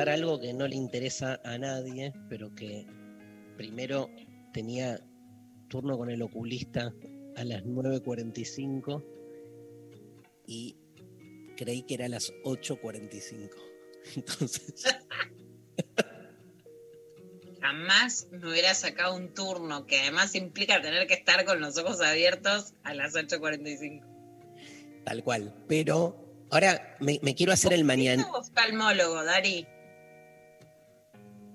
contar algo que no le interesa a nadie, pero que primero tenía turno con el oculista a las 9.45 y creí que era a las 8.45. Entonces, Jamás me hubiera sacado un turno que además implica tener que estar con los ojos abiertos a las 8.45. tal cual. Pero ahora me, me quiero hacer el mañana. ¿Oculista o oftalmólogo, Dari?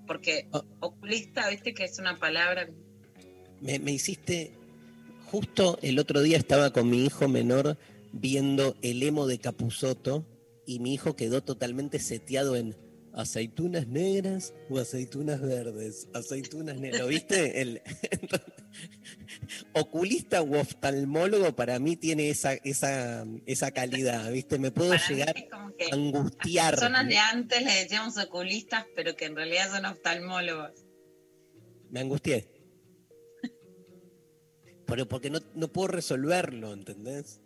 Porque Oh. oculista, viste que es una palabra. Me, me hiciste. Justo el otro día estaba con mi hijo menor viendo el emo de Capuzoto y mi hijo quedó totalmente seteado en aceitunas negras o aceitunas verdes. Aceitunas negras. ¿Lo viste? El, oculista u oftalmólogo para mí tiene esa, esa, esa calidad, ¿viste? Me puedo Para llegar a angustiar. personas de antes le decíamos oculistas, pero que en realidad son oftalmólogos. Me angustié. Pero porque no, no puedo resolverlo, ¿entendés?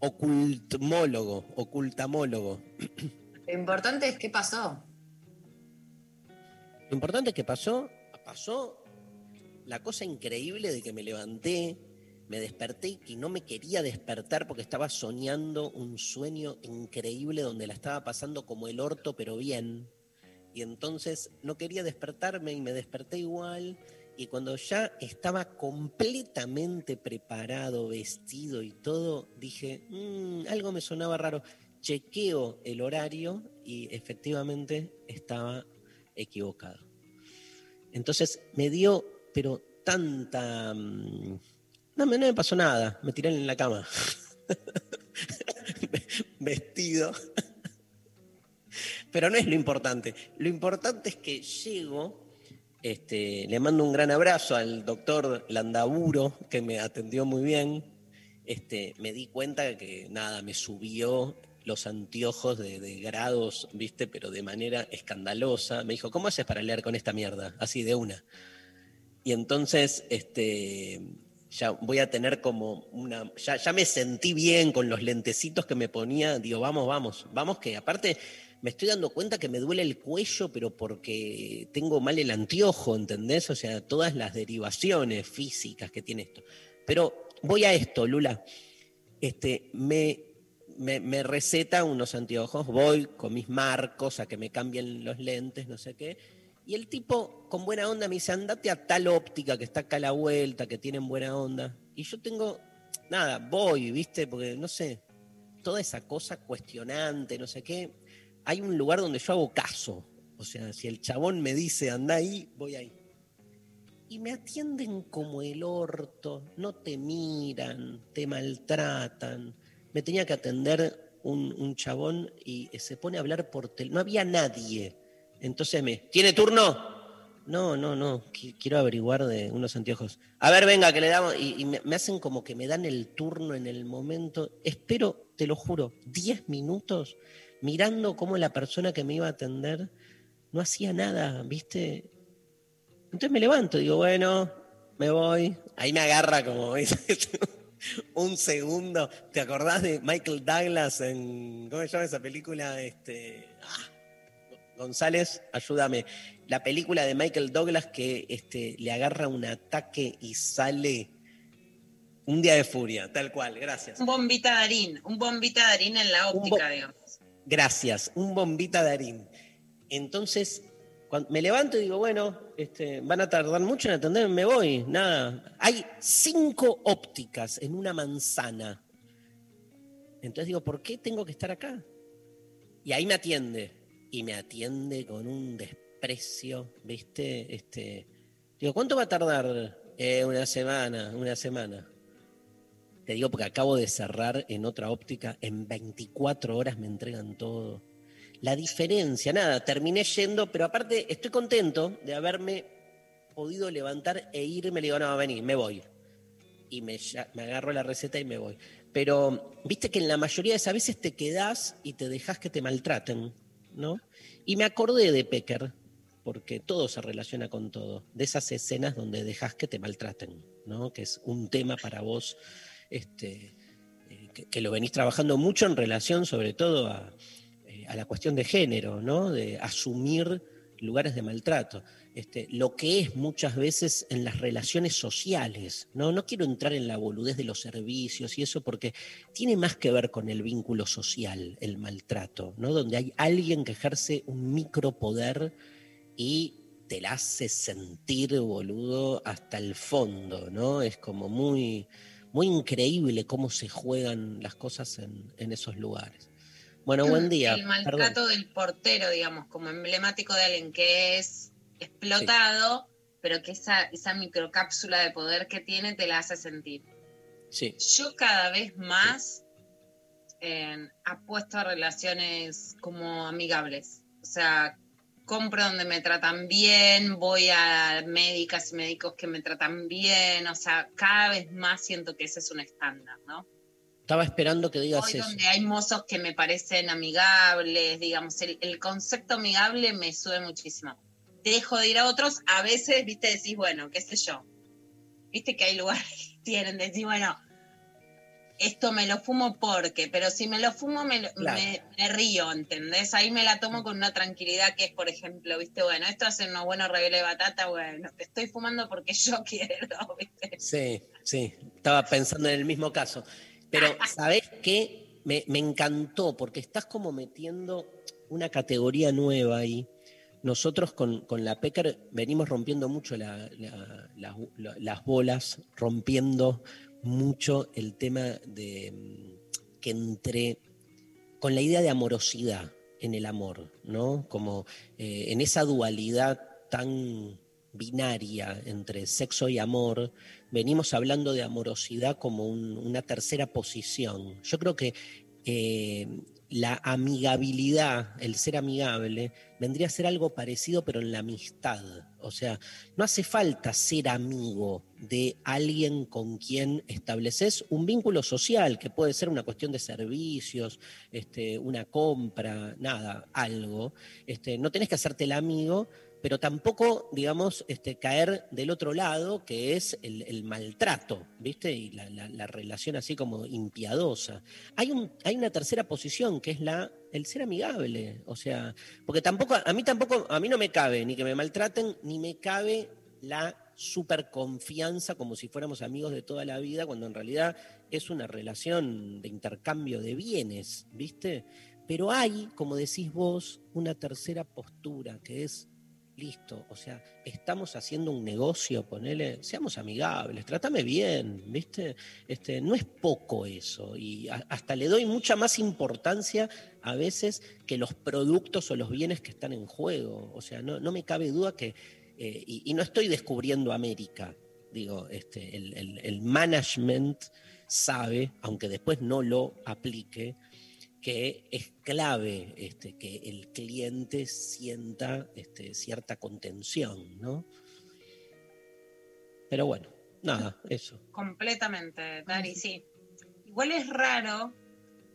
Ocultmólogo, ocultamólogo. Lo importante es qué pasó. Lo importante es que pasó, pasó la cosa increíble de que me levanté, me desperté y que no me quería despertar porque estaba soñando un sueño increíble donde la estaba pasando como el orto, pero bien. Y entonces no quería despertarme y me desperté igual. Y cuando ya estaba completamente preparado, vestido y todo, dije, "Mm, algo me sonaba raro. Chequeo el horario y efectivamente estaba equivocado. Entonces me dio, pero tanta... mm, No, no me pasó nada, me tiré en la cama. Vestido. Pero no es lo importante. Lo importante es que llego, este, le mando un gran abrazo al doctor Landaburo, que me atendió muy bien. Este, me di cuenta que nada, me subió los anteojos de, de grados, viste, pero de manera escandalosa. Me dijo, ¿cómo haces para leer con esta mierda? Así de una. Y entonces, este, ya voy a tener como una. Ya, ya me sentí bien con los lentecitos que me ponía. Digo, vamos, vamos, vamos, que aparte me estoy dando cuenta que me duele el cuello, pero porque tengo mal el anteojo, ¿entendés? O sea, todas las derivaciones físicas que tiene esto. Pero voy a esto, Lula. Este, me, me, receta unos anteojos, voy con mis marcos a que me cambien los lentes, no sé qué. Y el tipo, con buena onda, me dice, andate a tal óptica que está acá a la vuelta, que tienen buena onda. Y yo tengo, nada, voy, ¿viste? Porque, no sé, toda esa cosa cuestionante, no sé qué. Hay un lugar donde yo hago caso. O sea, si el chabón me dice, anda ahí, voy ahí. Y me atienden como el orto, no te miran, te maltratan. Me tenía que atender un, un chabón y se pone a hablar por teléfono. No había nadie. Entonces me, ¿tiene turno? No, no, no, qui- quiero averiguar de unos anteojos. A ver, venga, que le damos. Y, me, hacen como que me dan el turno en el momento. Espero, te lo juro, 10 minutos mirando cómo la persona que me iba a atender no hacía nada, ¿viste? Entonces me levanto, digo, bueno, me voy. Ahí me agarra como un segundo. ¿Te acordás de Michael Douglas en. ¿Cómo se llama esa película? Este. ah, González, ayúdame. La película de Michael Douglas que este, le agarra un ataque y sale un día de furia, tal cual, gracias. Un bombita darín, un bombita darín en la óptica, digamos. Gracias, un bombita Darín. Entonces, Me levanto y digo, bueno, este, van a tardar mucho en atenderme, me voy, nada. Hay cinco ópticas en una manzana. Entonces digo, ¿por qué tengo que estar acá? Y ahí me atiende. Y me atiende con un desprecio, ¿viste? Este, digo, ¿cuánto va a tardar? "Eh, una semana, una semana. Te digo porque acabo de cerrar en otra óptica, en 24 horas me entregan todo. La diferencia, nada, terminé yendo, pero aparte estoy contento de haberme podido levantar e irme. Le digo, no, vení, me voy. Y me, ya- agarro la receta y me voy. Pero viste que en la mayoría de esas veces te quedás y te dejas que te maltraten, ¿no? Y me acordé de Pecker, porque todo se relaciona con todo, de esas escenas donde dejas que te maltraten, ¿no? Que es un tema para vos, este, eh, que, que lo venís trabajando mucho en relación sobre todo a, a la cuestión de género, ¿no? De asumir lugares de maltrato. Este, lo que es muchas veces en las relaciones sociales, ¿no? No quiero entrar en la boludez de los servicios y eso porque tiene más que ver con el vínculo social, el maltrato, ¿no? Donde hay alguien que ejerce un micropoder y te la hace sentir, boludo, hasta el fondo, ¿no? Es como muy, muy increíble cómo se juegan las cosas en, en esos lugares. Bueno, buen día. El maltrato del portero, digamos, como emblemático de alguien que es explotado, pero que esa, esa microcápsula de poder que tiene te la hace sentir. Sí, Yo cada vez más eh, apuesto a relaciones como amigables. O sea, compro donde me tratan bien, voy a médicas y médicos que me tratan bien. O sea, cada vez más siento que ese es un estándar, ¿no? Estaba esperando que digas Voy eso. donde hay mozos que me parecen amigables, digamos, el, el concepto amigable me sube muchísimo. Dejo de ir a otros, a veces, viste, decís, bueno, qué sé yo. Viste que hay lugares que tienen, decís, bueno, esto me lo fumo porque, pero si me lo fumo me, lo- Claro. me, me río, ¿entendés? Ahí me la tomo con una tranquilidad que es, por ejemplo, viste, bueno, esto hace unos buenos ravioles de batata, bueno, te estoy fumando porque yo quiero, viste. Sí, sí, estaba pensando en el mismo caso. Pero, ¿sabés qué? Me, me encantó porque estás como metiendo una categoría nueva ahí. Nosotros con, con la Pecker venimos rompiendo mucho la- la- las bolas, rompiendo mucho el tema de mm, que entre con la idea de amorosidad en el amor, ¿no? Como eh, en esa dualidad tan binaria entre sexo y amor, venimos hablando de amorosidad como un- una tercera posición. Yo creo que eh, la amigabilidad, el ser amigable, vendría a ser algo parecido, pero en la amistad. O sea, no hace falta ser amigo de alguien con quien estableces un vínculo social, que puede ser una cuestión de servicios, este, una compra, nada, algo. Este, no tenés que hacerte el amigo, pero tampoco, digamos, este, caer del otro lado, que es el, maltrato, ¿viste? Y la, la- la relación así como impiadosa. Hay, un, hay una tercera posición, que es la, el ser amigable. O sea, porque tampoco, a mí tampoco, a mí no me cabe ni que me maltraten, ni me cabe la super confianza como si fuéramos amigos de toda la vida, cuando en realidad es una relación de intercambio de bienes, ¿viste? Pero hay, como decís vos, una tercera postura, que es listo, o sea, estamos haciendo un negocio, ponele, seamos amigables, trátame bien, ¿viste? Este, no es poco eso, y hasta le doy mucha más importancia a veces que los productos o los bienes que están en juego. O sea, no, no me cabe duda que, eh, y, no estoy descubriendo América, digo, este, el- el management sabe, aunque después no lo aplique, que es clave este, que el cliente sienta este, cierta contención, ¿no? Pero bueno, nada, eso. Completamente, Dari, sí. Igual es raro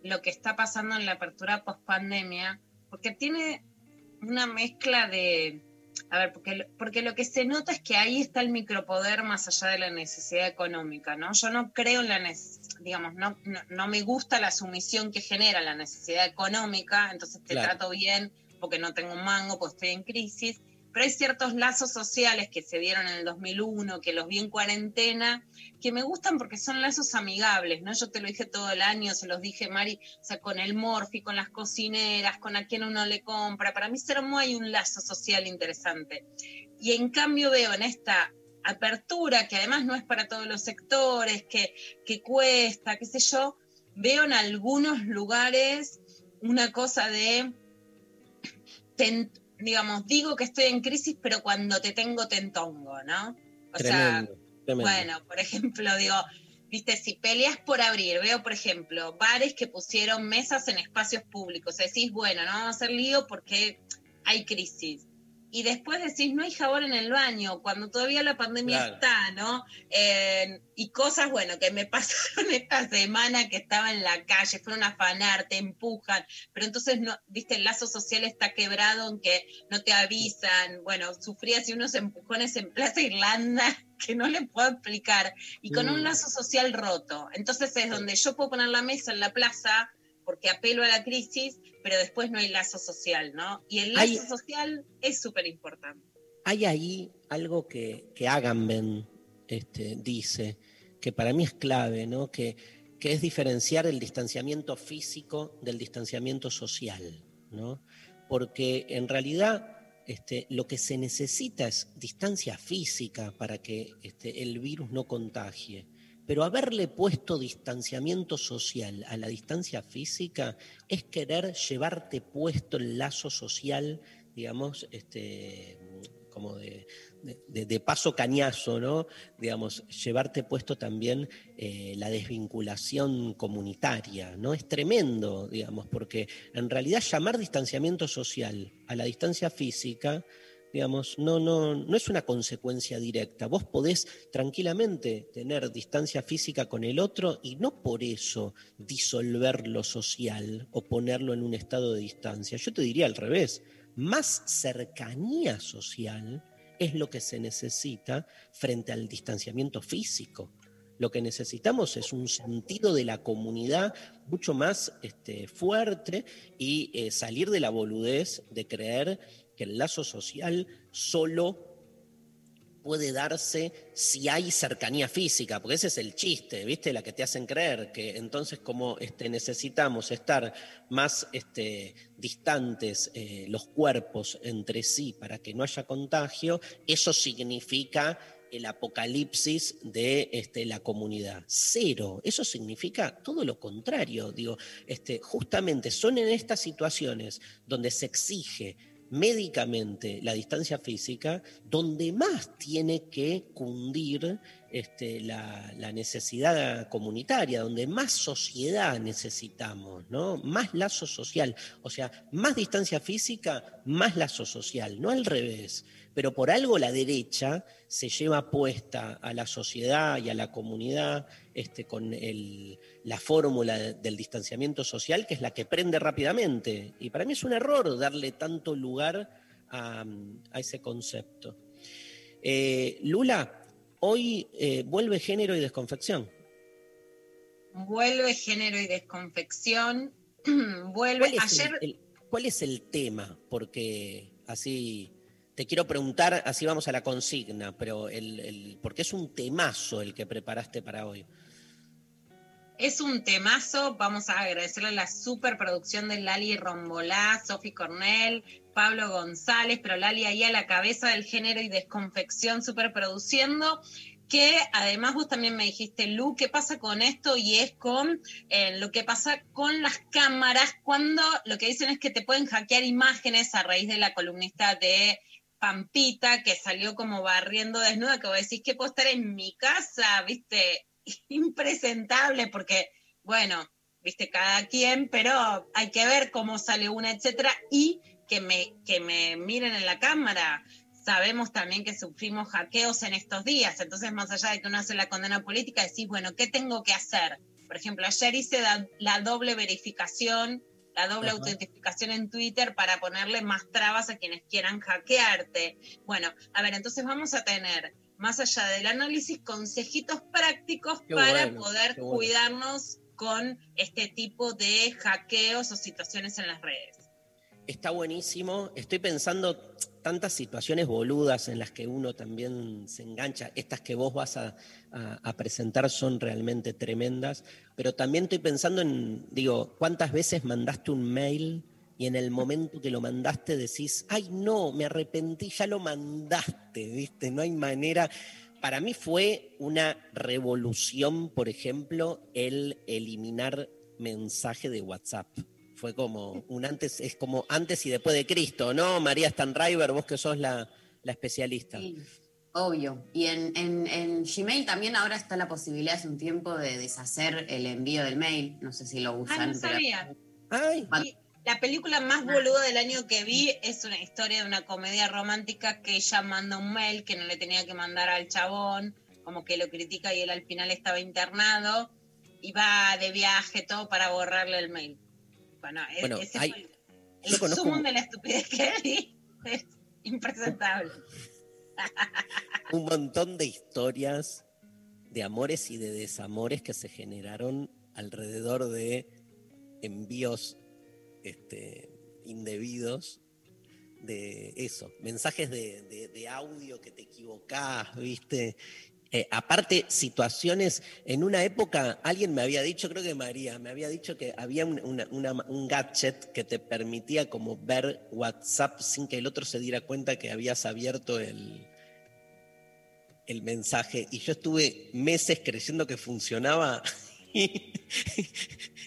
lo que está pasando en la apertura post pandemia, porque tiene una mezcla de. A ver, porque, lo- porque lo que se nota es que ahí está el micropoder más allá de la necesidad económica, ¿no? Yo no creo en la necesidad, digamos, no, no, no me gusta la sumisión que genera la necesidad económica, entonces te Claro. trato bien porque no tengo un mango, porque estoy en crisis, pero hay ciertos lazos sociales que se dieron en el 2001, que los vi en cuarentena, que me gustan porque son lazos amigables, ¿no? Yo te lo dije todo el año, se los dije, Mari, o sea, con el Morphy, con las cocineras, con a quien uno le compra. Para mí, Sermo hay un lazo social interesante. Y en cambio veo en esta apertura, que además no es para todos los sectores, que, que cuesta, qué sé yo, veo en algunos lugares una cosa de, ten- digamos, digo que estoy en crisis, pero cuando te tengo te entongo, ¿no? O sea, tremendo. bueno, por ejemplo, digo, viste, si peleas por abrir, veo, por ejemplo, bares que pusieron mesas en espacios públicos, decís, bueno, no vamos a hacer lío porque hay crisis. Y después decís, no hay jabón en el baño, cuando todavía la pandemia Claro. está, ¿no? Eh, y cosas, bueno, que me pasaron esta semana que estaba en la calle, fueron a afanar, te empujan, pero entonces, no, viste, el lazo social está quebrado en que no te avisan, bueno, sufrí así unos empujones en Plaza Irlanda que no le puedo explicar, y con un Mm. lazo social roto. Entonces es donde yo puedo poner la mesa en la plaza porque apelo a la crisis, pero después no hay lazo social, ¿no? Y el lazo Hay- social es súper importante. Hay ahí algo que, que Agamben este, dice, que para mí es clave, ¿no? que, que es diferenciar el distanciamiento físico del distanciamiento social. ¿no? Porque en realidad este, lo que se necesita es distancia física para que este, el virus no contagie. Pero haberle puesto distanciamiento social a la distancia física es querer llevarte puesto el lazo social, digamos, este, como de, paso cañazo, ¿no? Digamos, llevarte puesto también eh, la desvinculación comunitaria, ¿no? Es tremendo, digamos, porque en realidad llamar distanciamiento social a la distancia física, digamos, no, no, no es una consecuencia directa. Vos podés tranquilamente tener distancia física con el otro y no por eso disolver lo social o ponerlo en un estado de distancia. Yo te diría al revés, más cercanía social es lo que se necesita frente al distanciamiento físico. Lo que necesitamos es un sentido de la comunidad mucho más este, fuerte y eh, salir de la boludez de creer que el lazo social solo puede darse si hay cercanía física, porque ese es el chiste, ¿viste? La que te hacen creer que entonces como este, necesitamos estar más este, distantes eh, los cuerpos entre sí para que no haya contagio, eso significa el apocalipsis de este, la comunidad. Cero. Eso significa todo lo contrario. Digo, este, justamente son en estas situaciones donde se exige médicamente la distancia física, donde más tiene que cundir este, la, la, necesidad comunitaria, donde más sociedad necesitamos, ¿no? Más lazo social. O sea, más distancia física, más lazo social, no al revés. Pero por algo la derecha se lleva puesta a la sociedad y a la comunidad este, con el, la fórmula de, del distanciamiento social, que es la que prende rápidamente. Y para mí es un error darle tanto lugar a, a ese concepto. Eh, Lula, hoy eh, vuelve género y desconfección. Vuelve género y desconfección. vuelve. ¿Cuál es, Ayer. el, el, ¿Cuál es el tema? Porque así te quiero preguntar, así vamos a la consigna, pero el, porque es un temazo el que preparaste para hoy. Es un temazo, vamos a agradecerle la superproducción de Lali Rombolá, Sofi Cornell, Pablo González, pero Lali ahí a la cabeza del género y desconfección superproduciendo, que además vos también me dijiste, Lu, ¿qué pasa con esto? Y es con eh, lo que pasa con las cámaras, cuando lo que dicen es que te pueden hackear imágenes a raíz de la columnista de Pampita, que salió como barriendo desnuda, que vos decís que puedo estar en mi casa, viste, impresentable, porque, bueno, viste, cada quien, pero hay que ver cómo sale una, etcétera, y que me, que me miren en la cámara. Sabemos también que sufrimos hackeos en estos días, entonces más allá de que uno hace la condena política, decís, bueno, ¿qué tengo que hacer? Por ejemplo, ayer hice la, la doble verificación la doble Ajá. autentificación en Twitter para ponerle más trabas a quienes quieran hackearte. Bueno, a ver, entonces vamos a tener, más allá del análisis, consejitos prácticos qué para bueno, poder bueno. cuidarnos con este tipo de hackeos o situaciones en las redes. Está buenísimo. Estoy pensando tantas situaciones boludas en las que uno también se engancha. Estas que vos vas a, a- presentar son realmente tremendas. Pero también estoy pensando en, digo, ¿cuántas veces mandaste un mail y en el momento que lo mandaste decís, ay no, me arrepentí, ya lo mandaste, ¿viste? No hay manera. Para mí fue una revolución, por ejemplo, el eliminar mensaje de WhatsApp. Fue como un antes, es como antes y después de Cristo, ¿no? María Stanriver, vos que sos la, la especialista. Sí, obvio. Y en, en- en Gmail también ahora está la posibilidad hace un tiempo de deshacer el envío del mail. No sé si lo usan. Ah, no pero- sabía. Ay, la película más boluda del año que vi es una historia de una comedia romántica que ella manda un mail que no le tenía que mandar al chabón, como que lo critica y él al final estaba internado y va de viaje, todo para borrarle el mail. Bueno, e- Bueno, ese hay- fue el, el conozco sumo un- de la estupidez que vi. Es impresentable. un montón de historias de amores y de desamores que se generaron alrededor de envíos este, indebidos de eso, mensajes de, de- de audio que te equivocás, ¿viste? Eh, aparte, situaciones, en una época alguien me había dicho, creo que María, me había dicho que había un, gadget que te permitía como ver WhatsApp sin que el otro se diera cuenta que habías abierto el, el mensaje. Y yo estuve meses creyendo que funcionaba.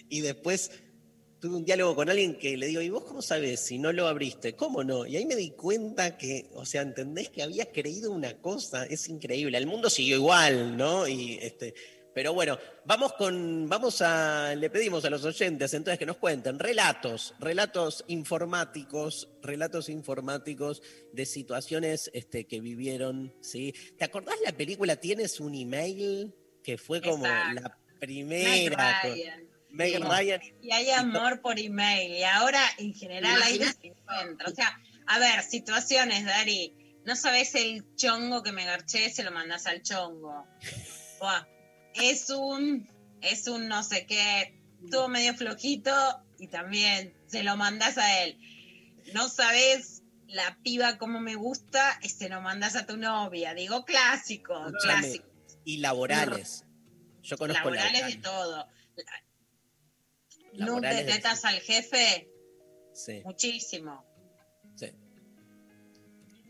Y después tuve un diálogo con alguien que le digo, ¿y vos cómo sabes si no lo abriste? ¿Cómo no? Y ahí me di cuenta que, o sea, ¿entendés que había creído una cosa? Es increíble. El mundo siguió igual, ¿no? Y este, pero bueno, vamos con, vamos a, le pedimos a los oyentes entonces que nos cuenten relatos, relatos informáticos, relatos informáticos de situaciones este, que vivieron, ¿sí? ¿Te acordás la película Tienes un email? Que fue como Exacto. la primera. Meg Sí. Ryan y Y hay amor por email. Y ahora, en general, hay desencuentro. O sea, a ver, situaciones, Dari. No sabes el chongo que me garché, se lo mandás al chongo. Buah, es un, es un no sé qué, estuvo medio flojito y también se lo mandás a él. No sabes la piba como me gusta, y se lo mandás a tu novia. Digo clásico, Escuchame, clásico. y laborales. Yo conozco Laborales de laborales. todo. Nude de tetas al jefe, Sí, muchísimo. sí.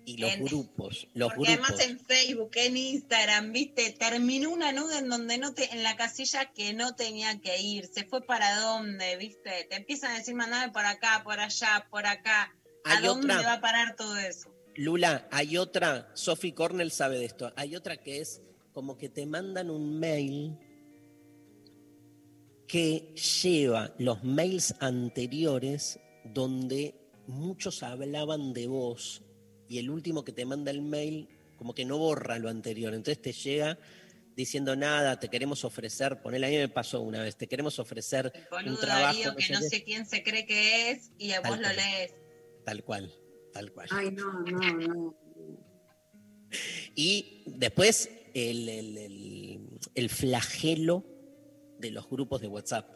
Y los En- grupos, los Porque grupos. además en Facebook, en Instagram, viste, terminó una nude en donde no te, en la casilla que no tenía que ir, se fue para dónde, viste, te empiezan a decir mandame por acá, por allá, por acá. ¿A dónde otra, va a parar todo eso? Lula, hay otra, Sophie Cornell sabe de esto, hay otra que es como que te mandan un mail que lleva los mails anteriores donde muchos hablaban de vos y el último que te manda el mail como que no borra lo anterior, entonces te llega diciendo nada, te queremos ofrecer, ponele, a mí me pasó una vez, te queremos ofrecer El un trabajo, Darío que no sé quién se cree que es y a Tal vos lo cual. lees. tal cual, tal cual. Ay, no, no, no. Y después el, el- el- el flagelo de los grupos de WhatsApp.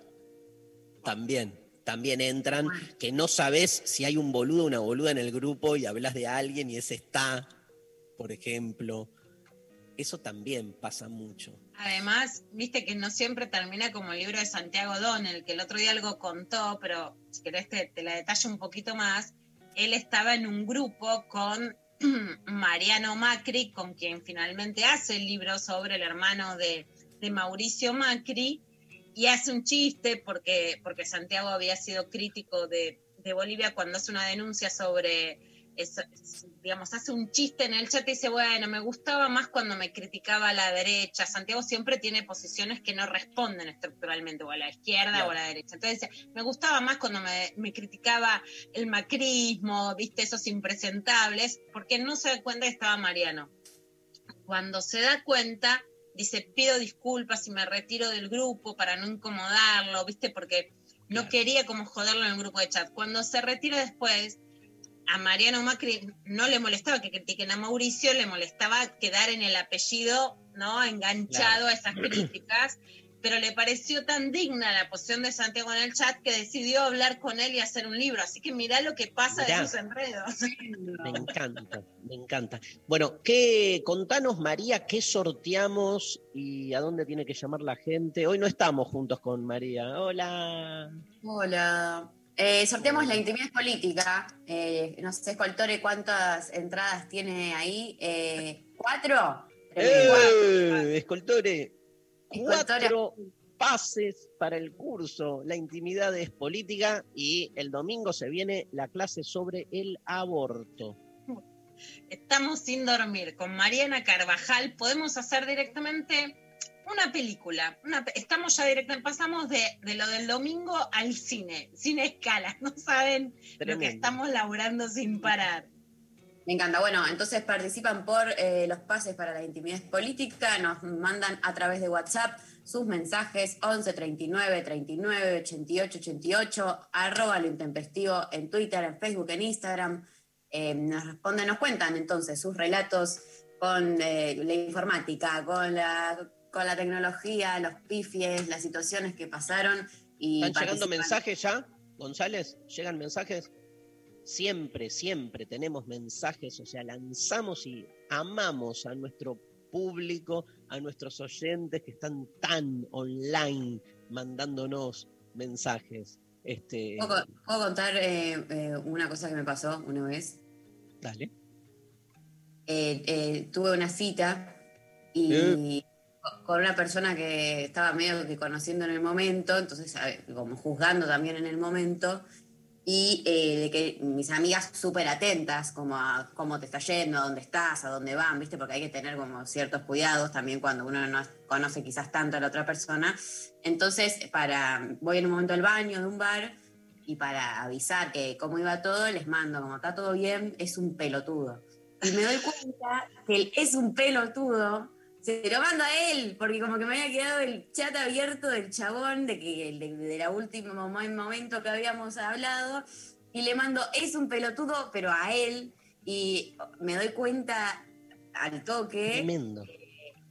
También, también entran, que no sabes si hay un boludo o una boluda en el grupo y hablas de alguien y ese está, por ejemplo. Eso también pasa mucho. Además, viste que no siempre termina como el libro de Santiago Donnell, que el otro día algo contó, pero si querés te, te la detallo un poquito más. Él estaba en un grupo con Mariano Macri, con quien finalmente hace el libro sobre el hermano de, de Mauricio Macri, y hace un chiste porque, porque Santiago había sido crítico de, de Bolivia cuando hace una denuncia sobre es- digamos, hace un chiste en el chat y dice, bueno, me gustaba más cuando me criticaba a la derecha. Santiago siempre tiene posiciones que no responden estructuralmente, o a la izquierda o a la derecha. Entonces dice, me gustaba más cuando me, me criticaba el macrismo, viste, esos impresentables, porque no se da cuenta que estaba Mariano. Cuando se da cuenta, dice, pido disculpas y me retiro del grupo para no incomodarlo, viste, porque no Claro. quería como joderlo en el grupo de chat. Cuando se retira después, a Mariano Macri no le molestaba que critiquen a Mauricio, le molestaba quedar en el apellido, ¿no? Enganchado Claro. a esas críticas, pero le pareció tan digna la posición de Santiago en el chat que decidió hablar con él y hacer un libro. Así que mirá lo que pasa Mirá. de esos enredos. Me encanta, me encanta. Bueno, ¿qué, contanos, María, qué sorteamos y a dónde tiene que llamar la gente. Hoy no estamos juntos con María. Hola. Hola. Eh, sorteamos la intimidad política. Eh, no sé, Escoltore, cuántas entradas tiene ahí. Eh, ¿Cuatro? ¡Eh! Escoltore. Cuatro pases para el curso. La intimidad es política y el domingo se viene la clase sobre el aborto. Estamos sin dormir con Mariana Carvajal. Podemos hacer directamente una película. Una, estamos ya directamente, pasamos de, de lo del domingo al cine, sin escala. No saben lo que estamos laburando sin parar. Me encanta. Bueno, entonces participan por eh, los pases para la intimidad política, nos mandan a través de WhatsApp sus mensajes 11 39 39 88 88, arroba lo intempestivo en Twitter, en Facebook, en Instagram. Eh, nos responden, nos cuentan entonces sus relatos con eh, la informática, con la, con la tecnología, los pifies, las situaciones que pasaron. Y ¿Están llegando mensajes ya, González? ¿Llegan mensajes? Siempre, siempre tenemos mensajes, o sea, lanzamos y amamos a nuestro público, a nuestros oyentes que están tan online mandándonos mensajes. Este, ¿Puedo, puedo contar eh, eh, una cosa que me pasó una vez? dale. eh, tuve una cita y co- con una persona que estaba medio que conociendo en el momento, entonces como juzgando también en el momento, y eh, de que mis amigas súper atentas, como a cómo te está yendo, a dónde estás, a dónde van, ¿viste? Porque hay que tener como ciertos cuidados también cuando uno no conoce quizás tanto a la otra persona. Entonces, para, voy en un momento al baño de un bar y para avisar que cómo iba todo, les mando, como está todo bien, es un pelotudo. Y me doy cuenta que es un pelotudo, se lo mando a él, porque como que me había quedado el chat abierto del chabón de que de, de la última mo- momento que habíamos hablado, y le mando, es un pelotudo, pero a él, y me doy cuenta al toque, Tremendo.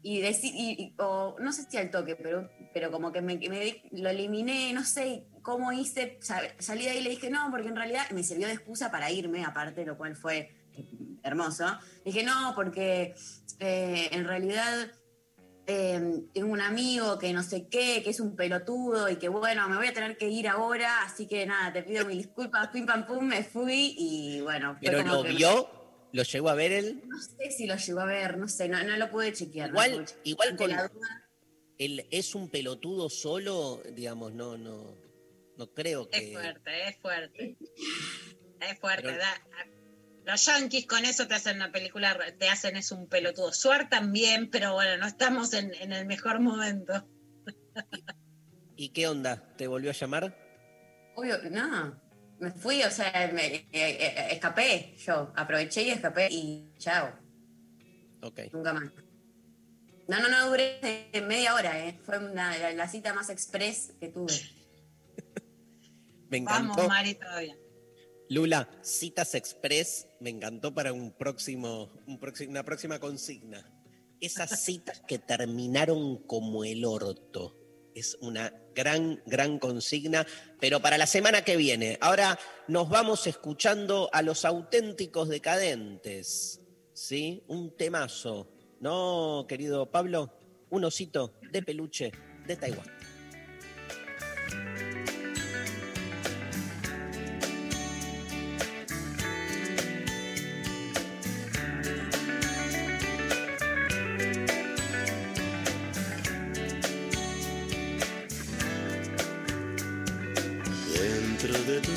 y decir, y, y- o no sé si al toque, pero, pero como que me, lo eliminé, no sé cómo hice, sa- salí de ahí y le dije no, porque en realidad me sirvió de excusa para irme, aparte, lo cual fue eh, hermoso. Dije no, porque eh, en realidad eh, tengo un amigo que no sé qué, que es un pelotudo y que bueno, me voy a tener que ir ahora, así que nada, te pido mil disculpas, pim pam pum, me fui y bueno. fue ¿Pero como lo que- vio? ¿Lo llegó a ver él? No sé si lo llegó a ver, no sé, no, no lo pude chequear. no Igual, pude chequear. igual con la duda, él es un pelotudo solo, digamos, no, no, no creo que. Es fuerte, es fuerte. Es fuerte. Pero- da- los yankees con eso te hacen una película, te hacen es un pelotudo. Suar también, pero bueno, no estamos en, en el mejor momento. ¿Y qué onda? ¿Te volvió a llamar? Obvio, no. Me fui, o sea, me, eh, eh, escapé yo. Aproveché y escapé y chao. Ok. Nunca más. No, no, no duré media hora, ¿eh? Fue una- la, la cita más express que tuve. Me encantó. Vamos, Mari, todavía. Lula, citas express, me encantó para un próximo, un próximo, una próxima consigna. Esas citas que terminaron como el orto. Es una gran, gran consigna, pero para la semana que viene. Ahora nos vamos escuchando a los auténticos decadentes. ¿Sí? Un temazo. ¿No, querido Pablo? Un osito de peluche de Taiwán.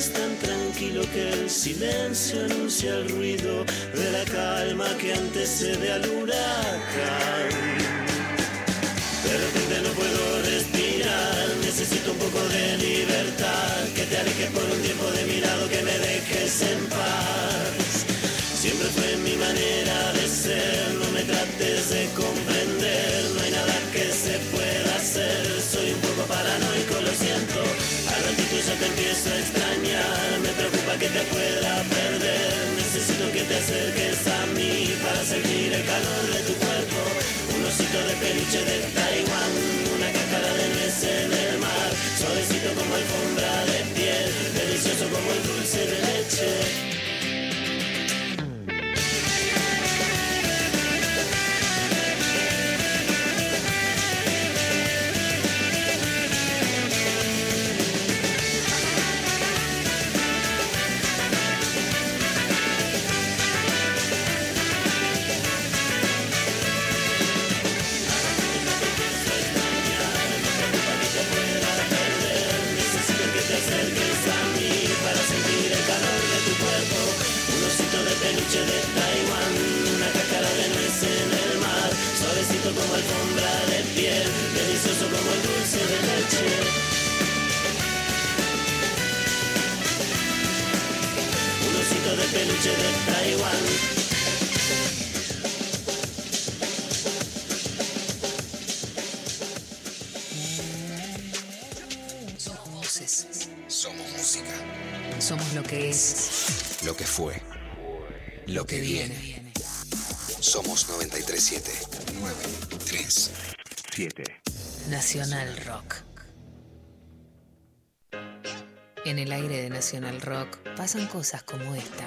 Es tan tranquilo que el silencio anuncia el ruido de la calma que antecede al huracán. De repente no puedo respirar, necesito un poco de libertad, que te alejes por un tiempo de mi lado, que me dejes en paz. Siempre fue mi manera de ser, no me trates de comprender, no hay nada que se pueda hacer, soy un poco paranoico, lo siento, al ratito ya te empiezo a extrañar, de peluche peluche de Taiwán. Somos voces. Somos música. Somos lo que es. Lo que fue. Lo que viene. Somos 937. 937. Nacional Rock. En el aire de Nacional Rock pasan cosas como esta.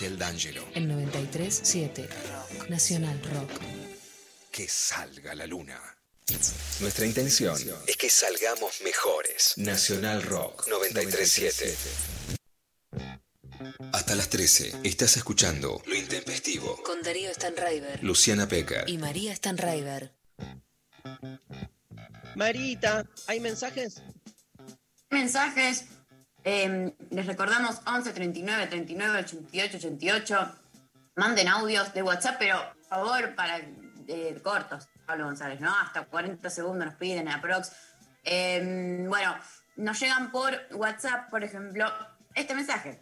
Grisel D'Angelo. En 93.7 Rock. Nacional Rock. Que salga la luna. Nuestra intención es que salgamos mejores. Nacional Rock 937. Hasta las 13 estás escuchando Lo Intempestivo. Con Darío Stanraiver Luciana Pecker. y María Stanraiver. Marita, ¿hay mensajes? mensajes. Eh, les recordamos 11 39 39 88 88. Manden audios de WhatsApp, pero por favor, para eh, cortos, Pablo González, ¿no? Hasta 40 segundos nos piden aprox. Eh, bueno, nos llegan por WhatsApp, por ejemplo, este mensaje.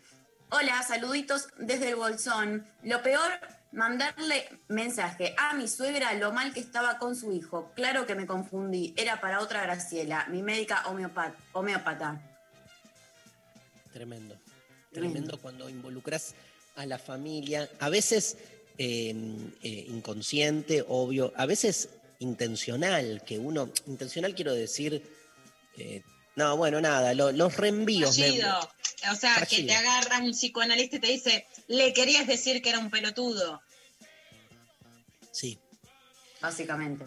Hola, saluditos desde el Bolsón. Lo peor, mandarle mensaje a mi suegra lo mal que estaba con su hijo. Claro que me confundí. Era para otra Graciela, mi médica homeopat- homeópata. Tremendo. Tremendo. Cuando involucras a la familia, a veces eh, eh, inconsciente, obvio, a veces intencional, que uno, intencional quiero decir, eh, no, bueno, nada, lo- los reenvíos. me-. O sea, que te agarra un psicoanalista y te dice, le querías decir que era un pelotudo. sí, Básicamente.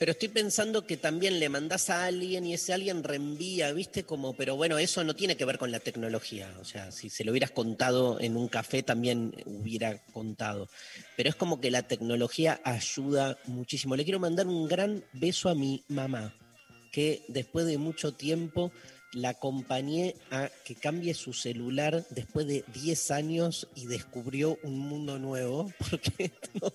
Pero estoy pensando que también le mandás a alguien y ese alguien reenvía, ¿viste? Como, pero bueno, eso no tiene que ver con la tecnología. O sea, si se lo hubieras contado en un café también hubiera contado. Pero es como que la tecnología ayuda muchísimo. Le quiero mandar un gran beso a mi mamá, que después de mucho tiempo la acompañé a que cambie su celular después de 10 años y descubrió un mundo nuevo. Porque no,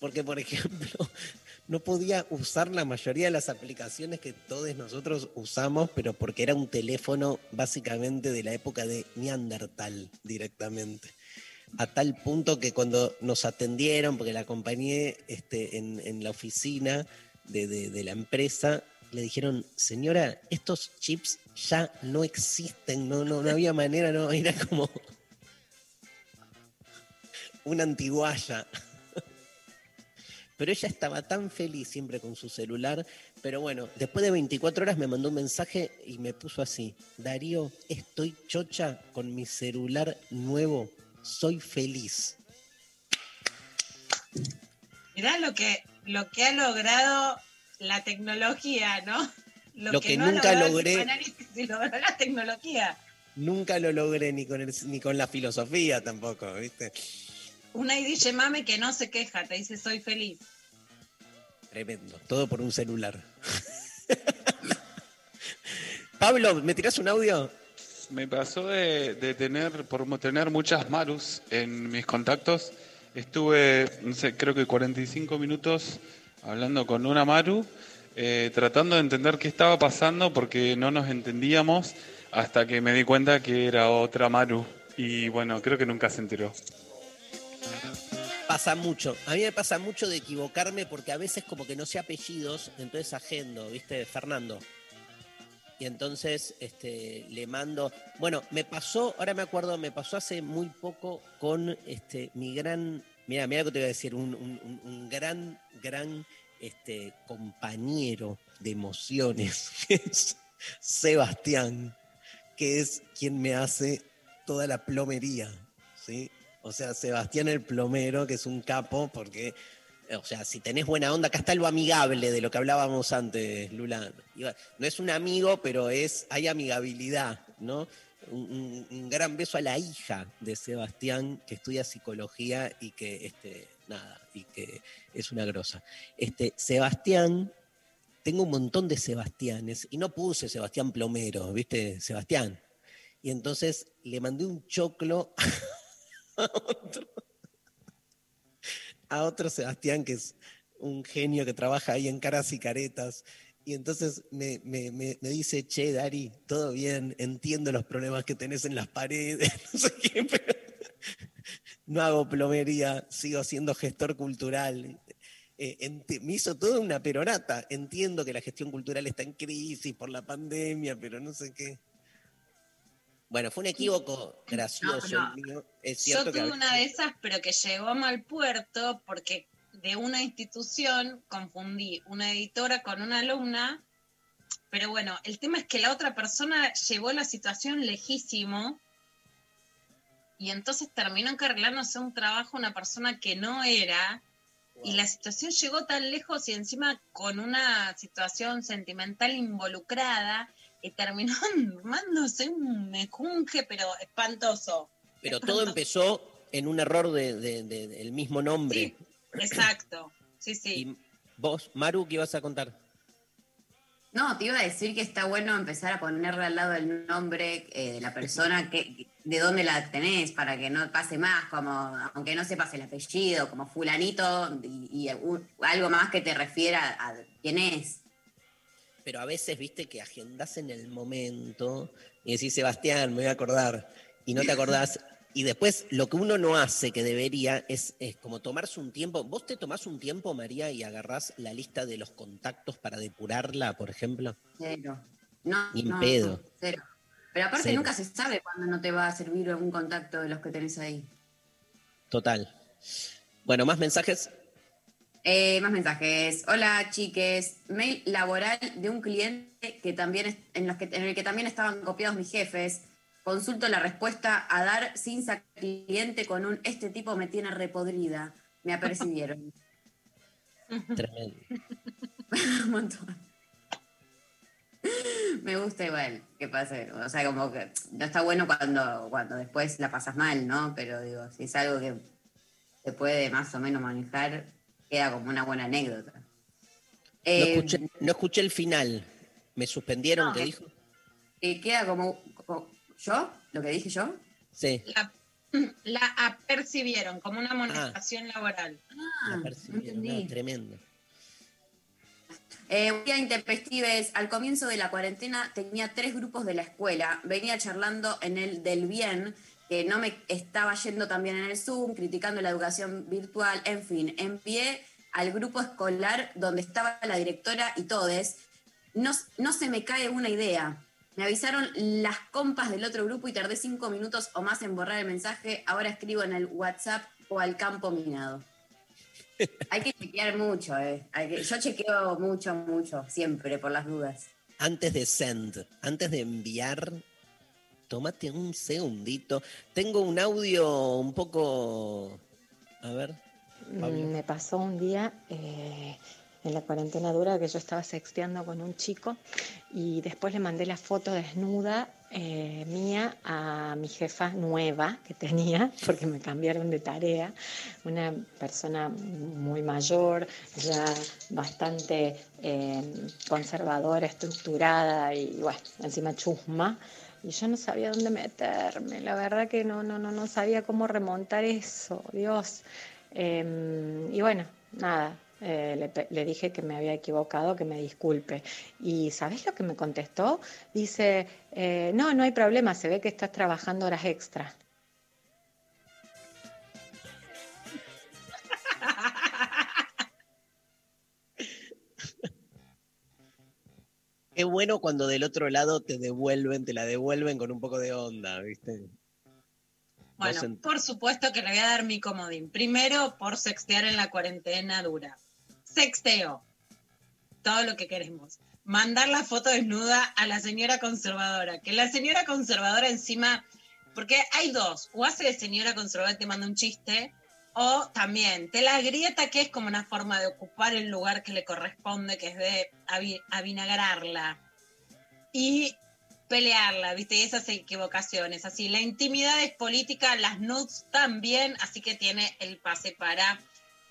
porque, por ejemplo, no podía usar la mayoría de las aplicaciones que todos nosotros usamos, pero porque era un teléfono básicamente de la época de Neandertal directamente. A tal punto que cuando nos atendieron, porque la acompañé este, en, en la oficina de, de- de la empresa, le dijeron, señora, estos chips ya no existen, no, no, no había manera, no, era como una antiguaya. Pero ella estaba tan feliz siempre con su celular. Pero bueno, después de 24 horas me mandó un mensaje y me puso así: Darío, estoy chocha con mi celular nuevo. Soy feliz. Mirá lo que, lo que ha logrado la tecnología, ¿no? Lo que no nunca el logré. y logró la tecnología. Nunca lo logré ni con, el- ni con la filosofía tampoco, ¿viste? Una ID mame que no se queja, te dice soy feliz. Tremendo. Todo por un celular. Pablo, ¿me tirás un audio? Me pasó de, de tener, por tener muchas Marus en mis contactos, estuve, no sé, creo que 45 minutos hablando con una Maru, eh, tratando de entender qué estaba pasando porque no nos entendíamos hasta que me di cuenta que era otra Maru. Y bueno, creo que nunca se enteró. Pasa mucho. A mí me pasa mucho de equivocarme porque a veces como que no sé apellidos, entonces agendo, ¿viste? Fernando. Y entonces este, le mando. Bueno, me pasó, ahora me acuerdo, me pasó hace muy poco con este, mi gran. Mira, mira lo que te voy a decir, un, un- gran, gran este, compañero de emociones, que es Sebastián, que es quien me hace toda la plomería, ¿sí? O sea, Sebastián el plomero, que es un capo, porque, o sea, si tenés buena onda, acá está lo amigable de lo que hablábamos antes, Lula. No es un amigo, pero es, hay amigabilidad, ¿no? Un, gran beso a la hija de Sebastián, que estudia psicología y que, este, nada, y que es una grosa. Este, Sebastián, tengo un montón de Sebastianes, y no puse Sebastián Plomero, ¿viste? Sebastián. Y entonces le mandé un choclo otro, a otro Sebastián, que es un genio que trabaja ahí en caras y caretas. Y entonces me, me- me- dice, che, Dari, todo bien, entiendo los problemas que tenés en las paredes, no sé qué, pero no hago plomería, sigo siendo gestor cultural. Eh, me hizo toda una peronata. Entiendo que la gestión cultural está en crisis por la pandemia, pero no sé qué. Bueno, fue un equívoco gracioso No, mío. Es Yo cierto que tuve una de esas, pero que llegó a mal puerto porque de una institución confundí una editora con una alumna. Pero bueno, el tema es que la otra persona llevó la situación lejísimo y entonces terminó encargándose un trabajo una persona que no era. Y la situación llegó tan lejos y encima con una situación sentimental involucrada y terminó armándose un mejunje, pero espantoso. Pero todo empezó en un error de- de- de- del mismo nombre. Exacto, sí, sí. Y vos, Maru, ¿qué ibas a contar? No, te iba a decir que está bueno empezar a ponerle al lado el nombre eh, de la persona que, de dónde la tenés para que no pase más, como aunque no sepas el apellido, como fulanito y, y un- algo más que te refiera a quién es. Pero a veces, viste, que agendás en el momento y decís, Sebastián, me voy a acordar, y no te acordás. Y después, lo que uno no hace, que debería, es, es como tomarse un tiempo. ¿Vos te tomás un tiempo, María, y agarrás la lista de los contactos para depurarla, por ejemplo? Cero. No, Ni no, pedo. cero. Pero aparte Cero. nunca se sabe cuándo no te va a servir algún contacto de los que tenés ahí. Total. Bueno, más mensajes. Eh, más mensajes. Hola, chiques. Mail laboral de un cliente que también es- en, los que, en el que también estaban copiados mis jefes. Consulto la respuesta a dar sin sacar cliente con un este tipo me tiene repodrida. Me apercibieron. Tremendo. un montón. Me gusta igual que pase. O sea, como que no está bueno cuando, cuando después la pasas mal, ¿no? Pero digo, si es algo que se puede más o menos manejar, queda como una buena anécdota. No Eh, escuché, no escuché el final. ¿Me suspendieron? No, ¿Qué que- dijo? que queda como, como- ¿Yo? ¿Lo que dije yo? Sí. La, la apercibieron como una amonestación laboral. Ah, la percibieron. No, tremendo. Eh, un día intempestives, al comienzo de la cuarentena tenía tres grupos de la escuela. Venía charlando en el del bien, que no me estaba yendo también en el Zoom, criticando la educación virtual, en fin. Envié al grupo escolar donde estaba la directora y todes. No, no se me cae una idea. Me avisaron las compas del otro grupo y tardé cinco minutos o más en borrar el mensaje. Ahora escribo en el WhatsApp o al campo minado. Hay que chequear mucho, eh. Hay que- yo chequeo mucho, mucho, siempre, por las dudas. Antes de send, antes de enviar, tómate un segundito. Tengo un audio un poco. A ver. Mm, Me pasó un día eh, en la cuarentena dura que yo estaba sexteando con un chico y después le mandé la foto desnuda eh, mía a mi jefa nueva que tenía, porque me cambiaron de tarea, una persona muy mayor, ya bastante eh, conservadora, estructurada y bueno, encima chusma. Y yo no sabía dónde meterme, la verdad que no, no, no, no sabía cómo remontar eso, Dios. Eh, y bueno, nada, eh, le, le dije que me había equivocado, que me disculpe. ¿Y sabes lo que me contestó? Dice, eh, no, no hay problema, se ve que estás trabajando horas extra. Qué bueno cuando del otro lado te devuelven, te la devuelven con un poco de onda, ¿viste? Bueno, por supuesto que le voy a dar mi comodín. Primero, por sextear en la cuarentena dura. Sexteo. Todo lo que queremos. Mandar la foto desnuda a la señora conservadora. Que la señora conservadora encima. Porque hay dos. O hace de señora conservadora y te manda un chiste. O también te la grieta, que es como una forma de ocupar el lugar que le corresponde, que es de avi- avinagrarla. Y pelearla, ¿viste? Y esas equivocaciones. Así, la intimidad es política, las nudes también, así que tiene el pase para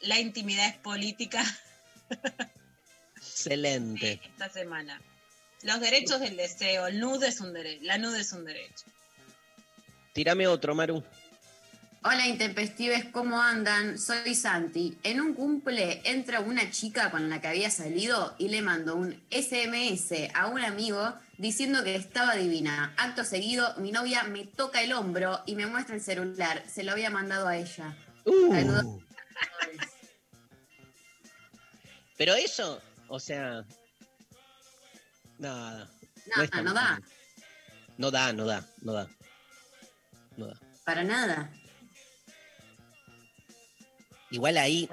la intimidad es política Excelente. esta semana. Los derechos del deseo, el nude es un derecho, la nude es un derecho. Tírame otro, Maru. Hola intempestives, ¿cómo andan? Soy Santi. En un cumple entra una chica con la que había salido y le mando un SMS a un amigo diciendo que estaba divina. Acto seguido, mi novia me toca el hombro y me muestra el celular. Se lo había mandado a ella. Saludos. Uh. Pero eso, o sea. Nada. No, da. No da, no da, no da. No da. Para nada. Igual ahí.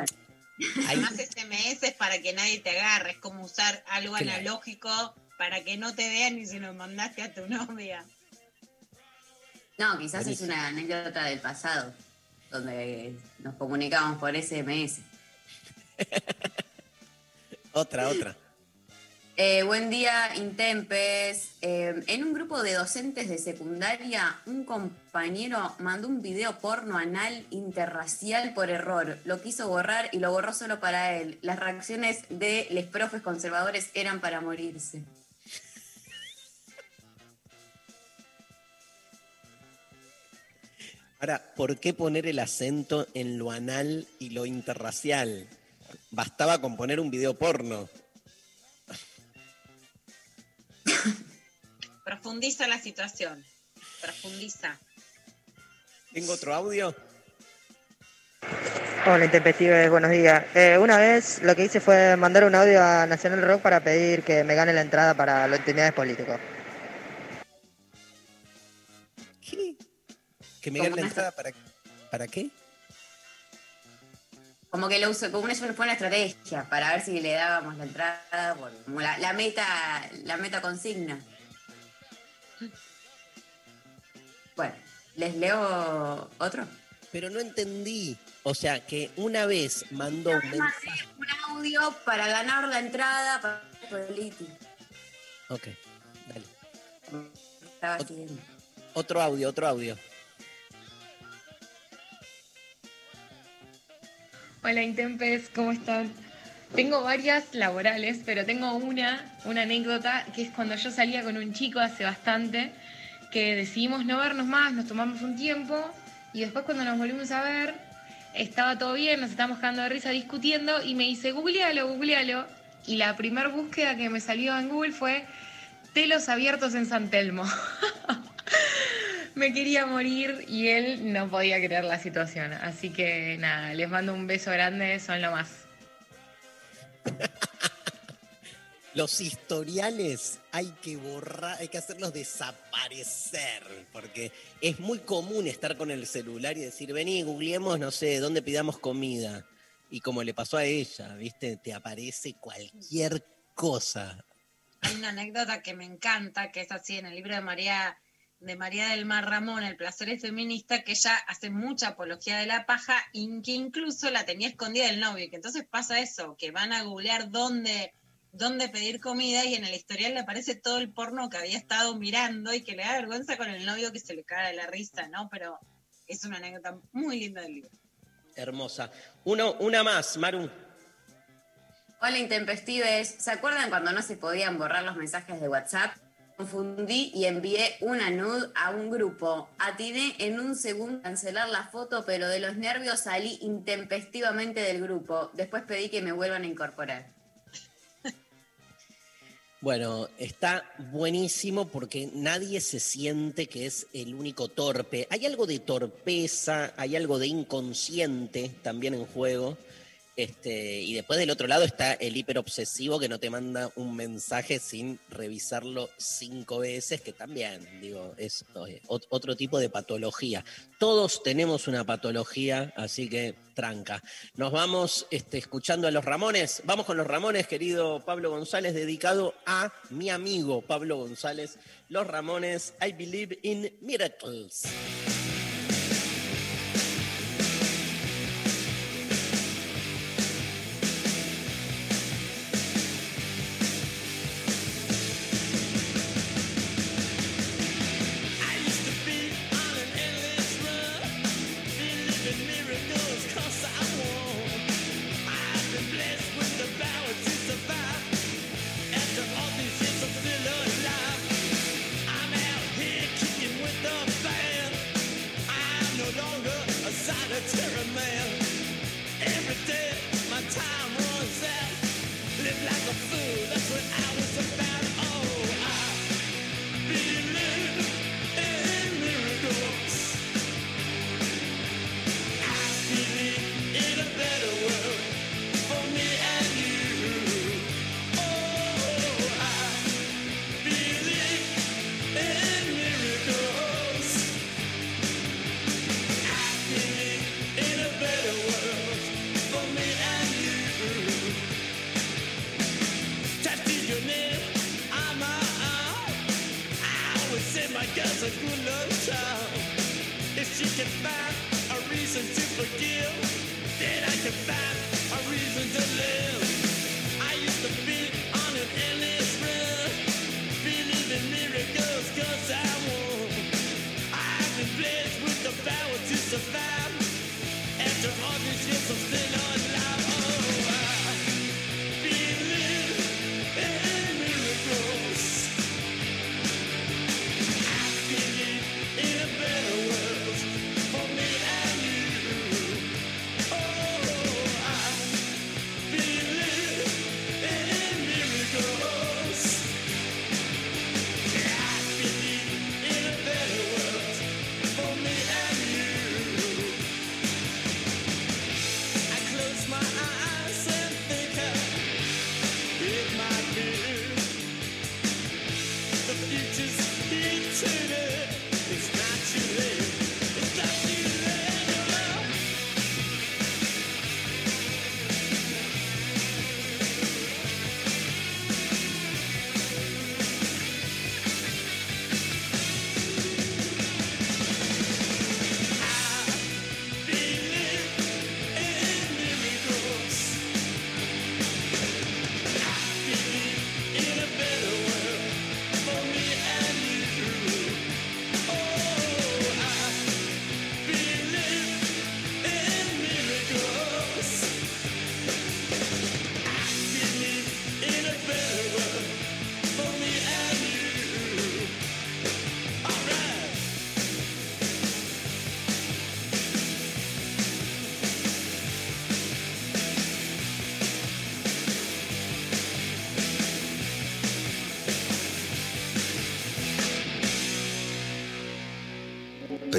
ahí Más SMS es para que nadie te agarre, es como usar algo Claro. analógico para que no te vean ni si lo mandaste a tu novia. No, quizás es una anécdota del pasado, donde nos comunicamos por SMS. otra, otra. Eh, buen día, Intempes. Eh, en un grupo de docentes de secundaria, un compañero mandó un video porno anal interracial por error. Lo quiso borrar y lo borró solo para él. Las reacciones de los profes conservadores eran para morirse. Ahora, ¿por qué poner el acento en lo anal y lo interracial? Bastaba con poner un video porno profundiza la situación. Profundiza. Tengo otro audio. Hola, Intempestives, buenos días. Eh, una vez lo que hice fue mandar un audio a Nacional Rock para pedir que me gane la entrada para los entidades políticos. ¿Qué? ¿Que me gane la entrada para, para qué? Como que lo uso, como una, fue una estrategia para ver si le dábamos la entrada, bueno, como la, la meta, la meta consigna. Bueno, ¿les leo otro? Pero no entendí. O sea, que una vez mandó un mensaje. Un audio para ganar la entrada para el Politi. Ok, dale. Estaba siguiendo. Otro audio, otro audio. Hola Intempes, ¿cómo están? Tengo varias laborales, pero tengo una, una anécdota, que es cuando yo salía con un chico hace bastante, que decidimos no vernos más, nos tomamos un tiempo y después cuando nos volvimos a ver, estaba todo bien, nos estábamos quedando de risa discutiendo y me dice, googlealo, googlealo. Y la primera búsqueda que me salió en Google fue telos abiertos en San Telmo. me quería morir y él no podía creer la situación. Así que nada, les mando un beso grande, son lo más. Los historiales hay que borrar, hay que hacerlos desaparecer, porque es muy común estar con el celular y decir, vení, googleemos, no sé, dónde pidamos comida. Y como le pasó a ella, ¿viste? Te aparece cualquier cosa. Hay una anécdota que me encanta, que es así en el libro de María, de María del Mar Ramón, El placer es feminista, que ella hace mucha apología de la paja y que incluso la tenía escondida del novio. Que entonces pasa eso, que van a googlear dónde, dónde pedir comida y en el historial le aparece todo el porno que había estado mirando y que le da vergüenza con el novio que se le cae de la risa, ¿no? Pero es una anécdota muy linda del libro. Hermosa. Uno, una más, Maru. Hola Intempestives, ¿se acuerdan cuando no se podían borrar los mensajes de WhatsApp? Confundí y envié una nude a un grupo. Atiné en un segundo a cancelar la foto, pero de los nervios salí intempestivamente del grupo. Después pedí que me vuelvan a incorporar. Bueno, está buenísimo porque nadie se siente que es el único torpe. Hay algo de torpeza, hay algo de inconsciente también en juego. Este, y después del otro lado está el hiperobsesivo que no te manda un mensaje sin revisarlo cinco veces, que también, digo, es ot- otro tipo de patología. Todos tenemos una patología, así que tranca. Nos vamos este, escuchando a los Ramones. Vamos con los Ramones, querido Pablo González, dedicado a mi amigo Pablo González. Los Ramones, I Believe in Miracles.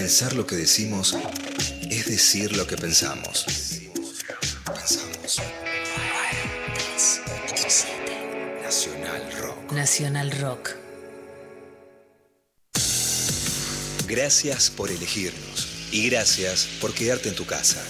Pensar lo que decimos es decir lo que pensamos. Pensamos. Nacional Rock. Nacional Rock. Gracias por elegirnos y gracias por quedarte en tu casa.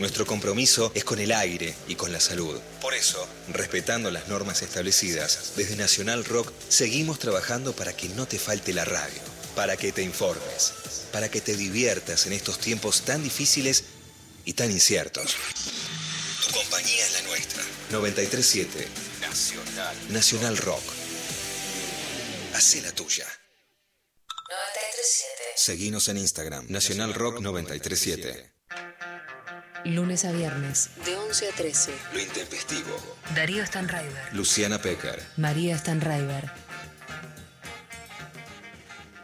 Nuestro compromiso es con el aire y con la salud. Por eso, respetando las normas establecidas, desde Nacional Rock seguimos trabajando para que no te falte la radio, para que te informes, para que te diviertas en estos tiempos tan difíciles y tan inciertos. Tu compañía es la nuestra. 937 Nacional. Nacional Rock. Hacé la tuya. 937. Seguinos en Instagram, Nacional Rock 937. Lunes a viernes. De 11 a 13. Lo intempestivo. Darío Stanraiver. Luciana Pecker. María Stanraiver.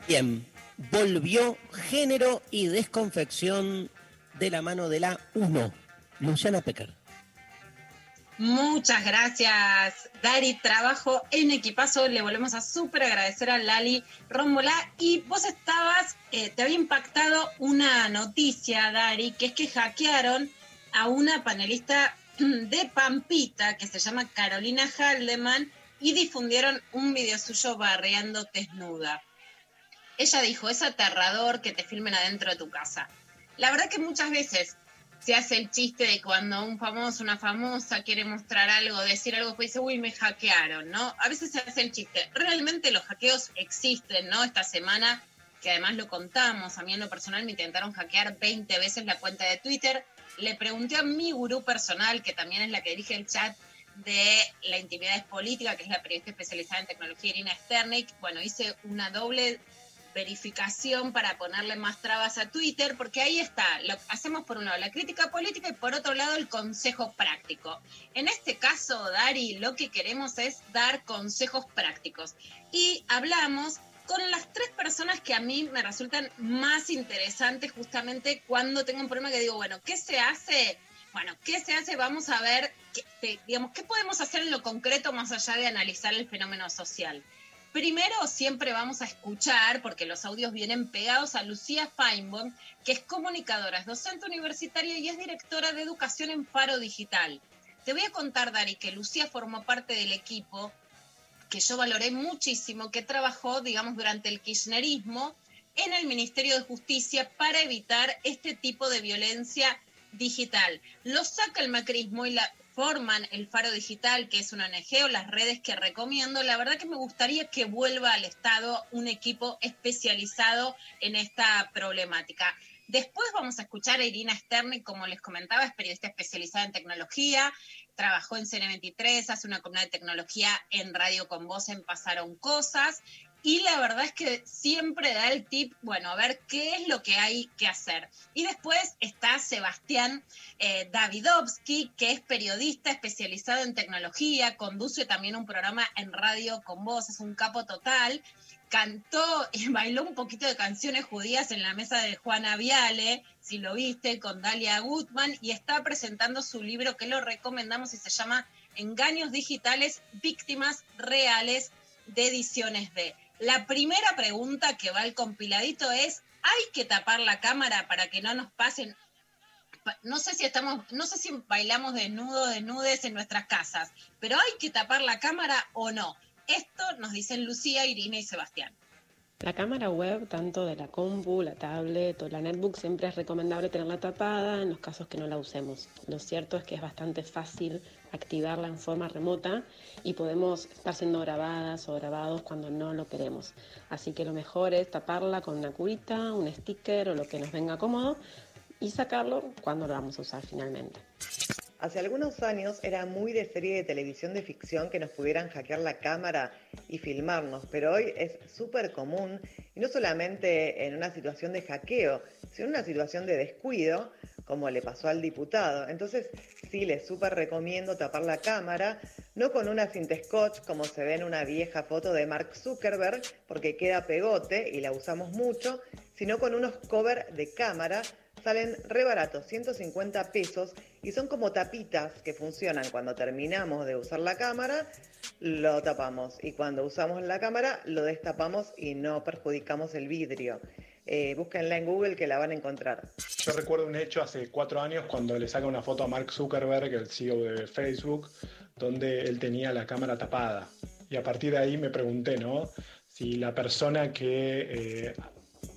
Bien, volvió género y desconfección de la mano de la 1, Luciana Pecker. Muchas gracias, Dari. Trabajo en equipazo. Le volvemos a súper agradecer a Lali Rómbola. Y vos estabas, eh, te había impactado una noticia, Dari, que es que hackearon a una panelista de Pampita que se llama Carolina Haldeman y difundieron un video suyo barreando desnuda. Ella dijo, es aterrador que te filmen adentro de tu casa. La verdad que muchas veces se hace el chiste de cuando un famoso, una famosa quiere mostrar algo, decir algo, pues dice, uy, me hackearon, ¿no? A veces se hace el chiste. Realmente los hackeos existen, ¿no? Esta semana, que además lo contamos, a mí en lo personal me intentaron hackear 20 veces la cuenta de Twitter. Le pregunté a mi gurú personal, que también es la que dirige el chat de la intimidad política, que es la periodista especializada en tecnología Irina Sternik. Bueno, hice una doble verificación para ponerle más trabas a Twitter, porque ahí está, lo hacemos por un lado la crítica política y por otro lado el consejo práctico. En este caso, Dari, lo que queremos es dar consejos prácticos. Y hablamos con las tres personas que a mí me resultan más interesantes justamente cuando tengo un problema que digo, bueno, ¿qué se hace? Bueno, ¿qué se hace? Vamos a ver, qué, digamos, ¿qué podemos hacer en lo concreto más allá de analizar el fenómeno social? Primero siempre vamos a escuchar, porque los audios vienen pegados a Lucía Feinbaum, que es comunicadora, es docente universitaria y es directora de educación en Faro Digital. Te voy a contar, Dari, que Lucía formó parte del equipo que yo valoré muchísimo, que trabajó, digamos, durante el kirchnerismo en el Ministerio de Justicia para evitar este tipo de violencia digital. Lo saca el macrismo y la forman el Faro Digital, que es una ONG o las redes que recomiendo. La verdad que me gustaría que vuelva al Estado un equipo especializado en esta problemática. Después vamos a escuchar a Irina Sterne, como les comentaba, es periodista especializada en tecnología, trabajó en CN23, hace una columna de tecnología en Radio con Voz en Pasaron Cosas y la verdad es que siempre da el tip, bueno, a ver qué es lo que hay que hacer. Y después está Sebastián eh, Davidovsky, que es periodista especializado en tecnología, conduce también un programa en radio con voz, es un capo total. Cantó y bailó un poquito de canciones judías en la mesa de Juana Viale, si lo viste, con Dalia Gutman, y está presentando su libro que lo recomendamos y se llama Engaños Digitales, Víctimas Reales de Ediciones B. La primera pregunta que va al compiladito es, ¿hay que tapar la cámara para que no nos pasen? No sé si estamos, no sé si bailamos desnudos, desnudes en nuestras casas, pero ¿hay que tapar la cámara o no? Esto nos dicen Lucía, Irina y Sebastián. La cámara web, tanto de la compu, la tablet o la netbook, siempre es recomendable tenerla tapada en los casos que no la usemos. Lo cierto es que es bastante fácil activarla en forma remota y podemos estar siendo grabadas o grabados cuando no lo queremos. Así que lo mejor es taparla con una curita, un sticker o lo que nos venga cómodo y sacarlo cuando lo vamos a usar finalmente. Hace algunos años era muy de serie de televisión de ficción que nos pudieran hackear la cámara y filmarnos, pero hoy es súper común, y no solamente en una situación de hackeo, sino en una situación de descuido, como le pasó al diputado. Entonces, sí, les súper recomiendo tapar la cámara, no con una cinta scotch, como se ve en una vieja foto de Mark Zuckerberg, porque queda pegote y la usamos mucho, sino con unos covers de cámara salen re baratos, 150 pesos, y son como tapitas que funcionan cuando terminamos de usar la cámara, lo tapamos, y cuando usamos la cámara lo destapamos y no perjudicamos el vidrio. Eh, búsquenla en Google que la van a encontrar. Yo recuerdo un hecho hace cuatro años cuando le saca una foto a Mark Zuckerberg, el CEO de Facebook, donde él tenía la cámara tapada. Y a partir de ahí me pregunté, ¿no? Si la persona que eh,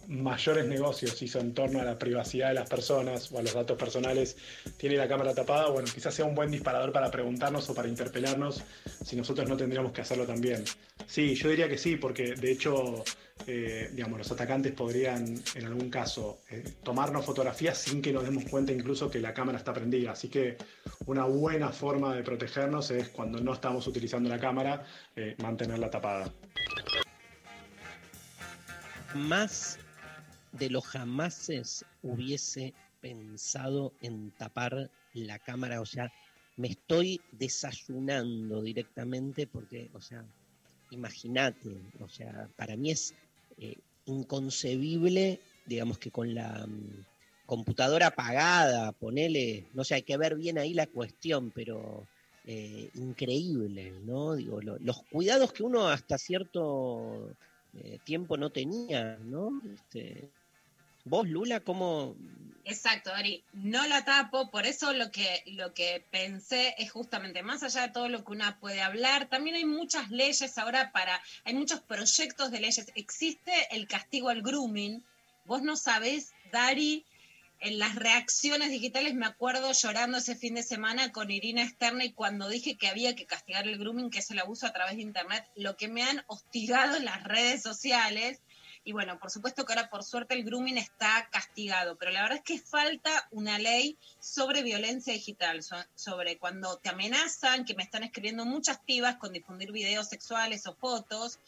mayores negocios hizo en torno a la privacidad de las personas o a los datos personales tiene la cámara tapada, bueno, quizás sea un buen disparador para preguntarnos o para interpelarnos si nosotros no tendríamos que hacerlo también. Sí, yo diría que sí, porque de hecho, eh, digamos, los atacantes podrían en algún caso eh, tomarnos fotografías sin que nos demos cuenta incluso que la cámara está prendida. Así que una buena forma de protegernos es cuando no estamos utilizando la cámara, eh, mantenerla tapada. Más de los jamases hubiese pensado en tapar la cámara, o sea, me estoy desayunando directamente porque, o sea, imagínate, o sea, para mí es eh, inconcebible, digamos que con la mm, computadora apagada, ponele, no sé, hay que ver bien ahí la cuestión, pero eh, increíble, ¿no? Digo, lo- los cuidados que uno hasta cierto eh, tiempo no tenía, ¿no? Este, Vos, Lula, ¿cómo, Exacto, Ari. No la tapo, por eso lo que, lo que pensé es justamente, más allá de todo lo que una puede hablar, también hay muchas leyes ahora para, hay muchos proyectos de leyes. Existe el castigo al grooming. Vos no sabés, Dari, en las reacciones digitales me acuerdo llorando ese fin de semana con Irina Sterna y cuando dije que había que castigar el grooming, que es el abuso a través de internet, lo que me han hostigado en las redes sociales. Y bueno, por supuesto que ahora por suerte el grooming está castigado, pero la verdad es que falta una ley sobre violencia digital, so- sobre cuando te amenazan, que me están escribiendo muchas pibas con difundir videos sexuales o fotos,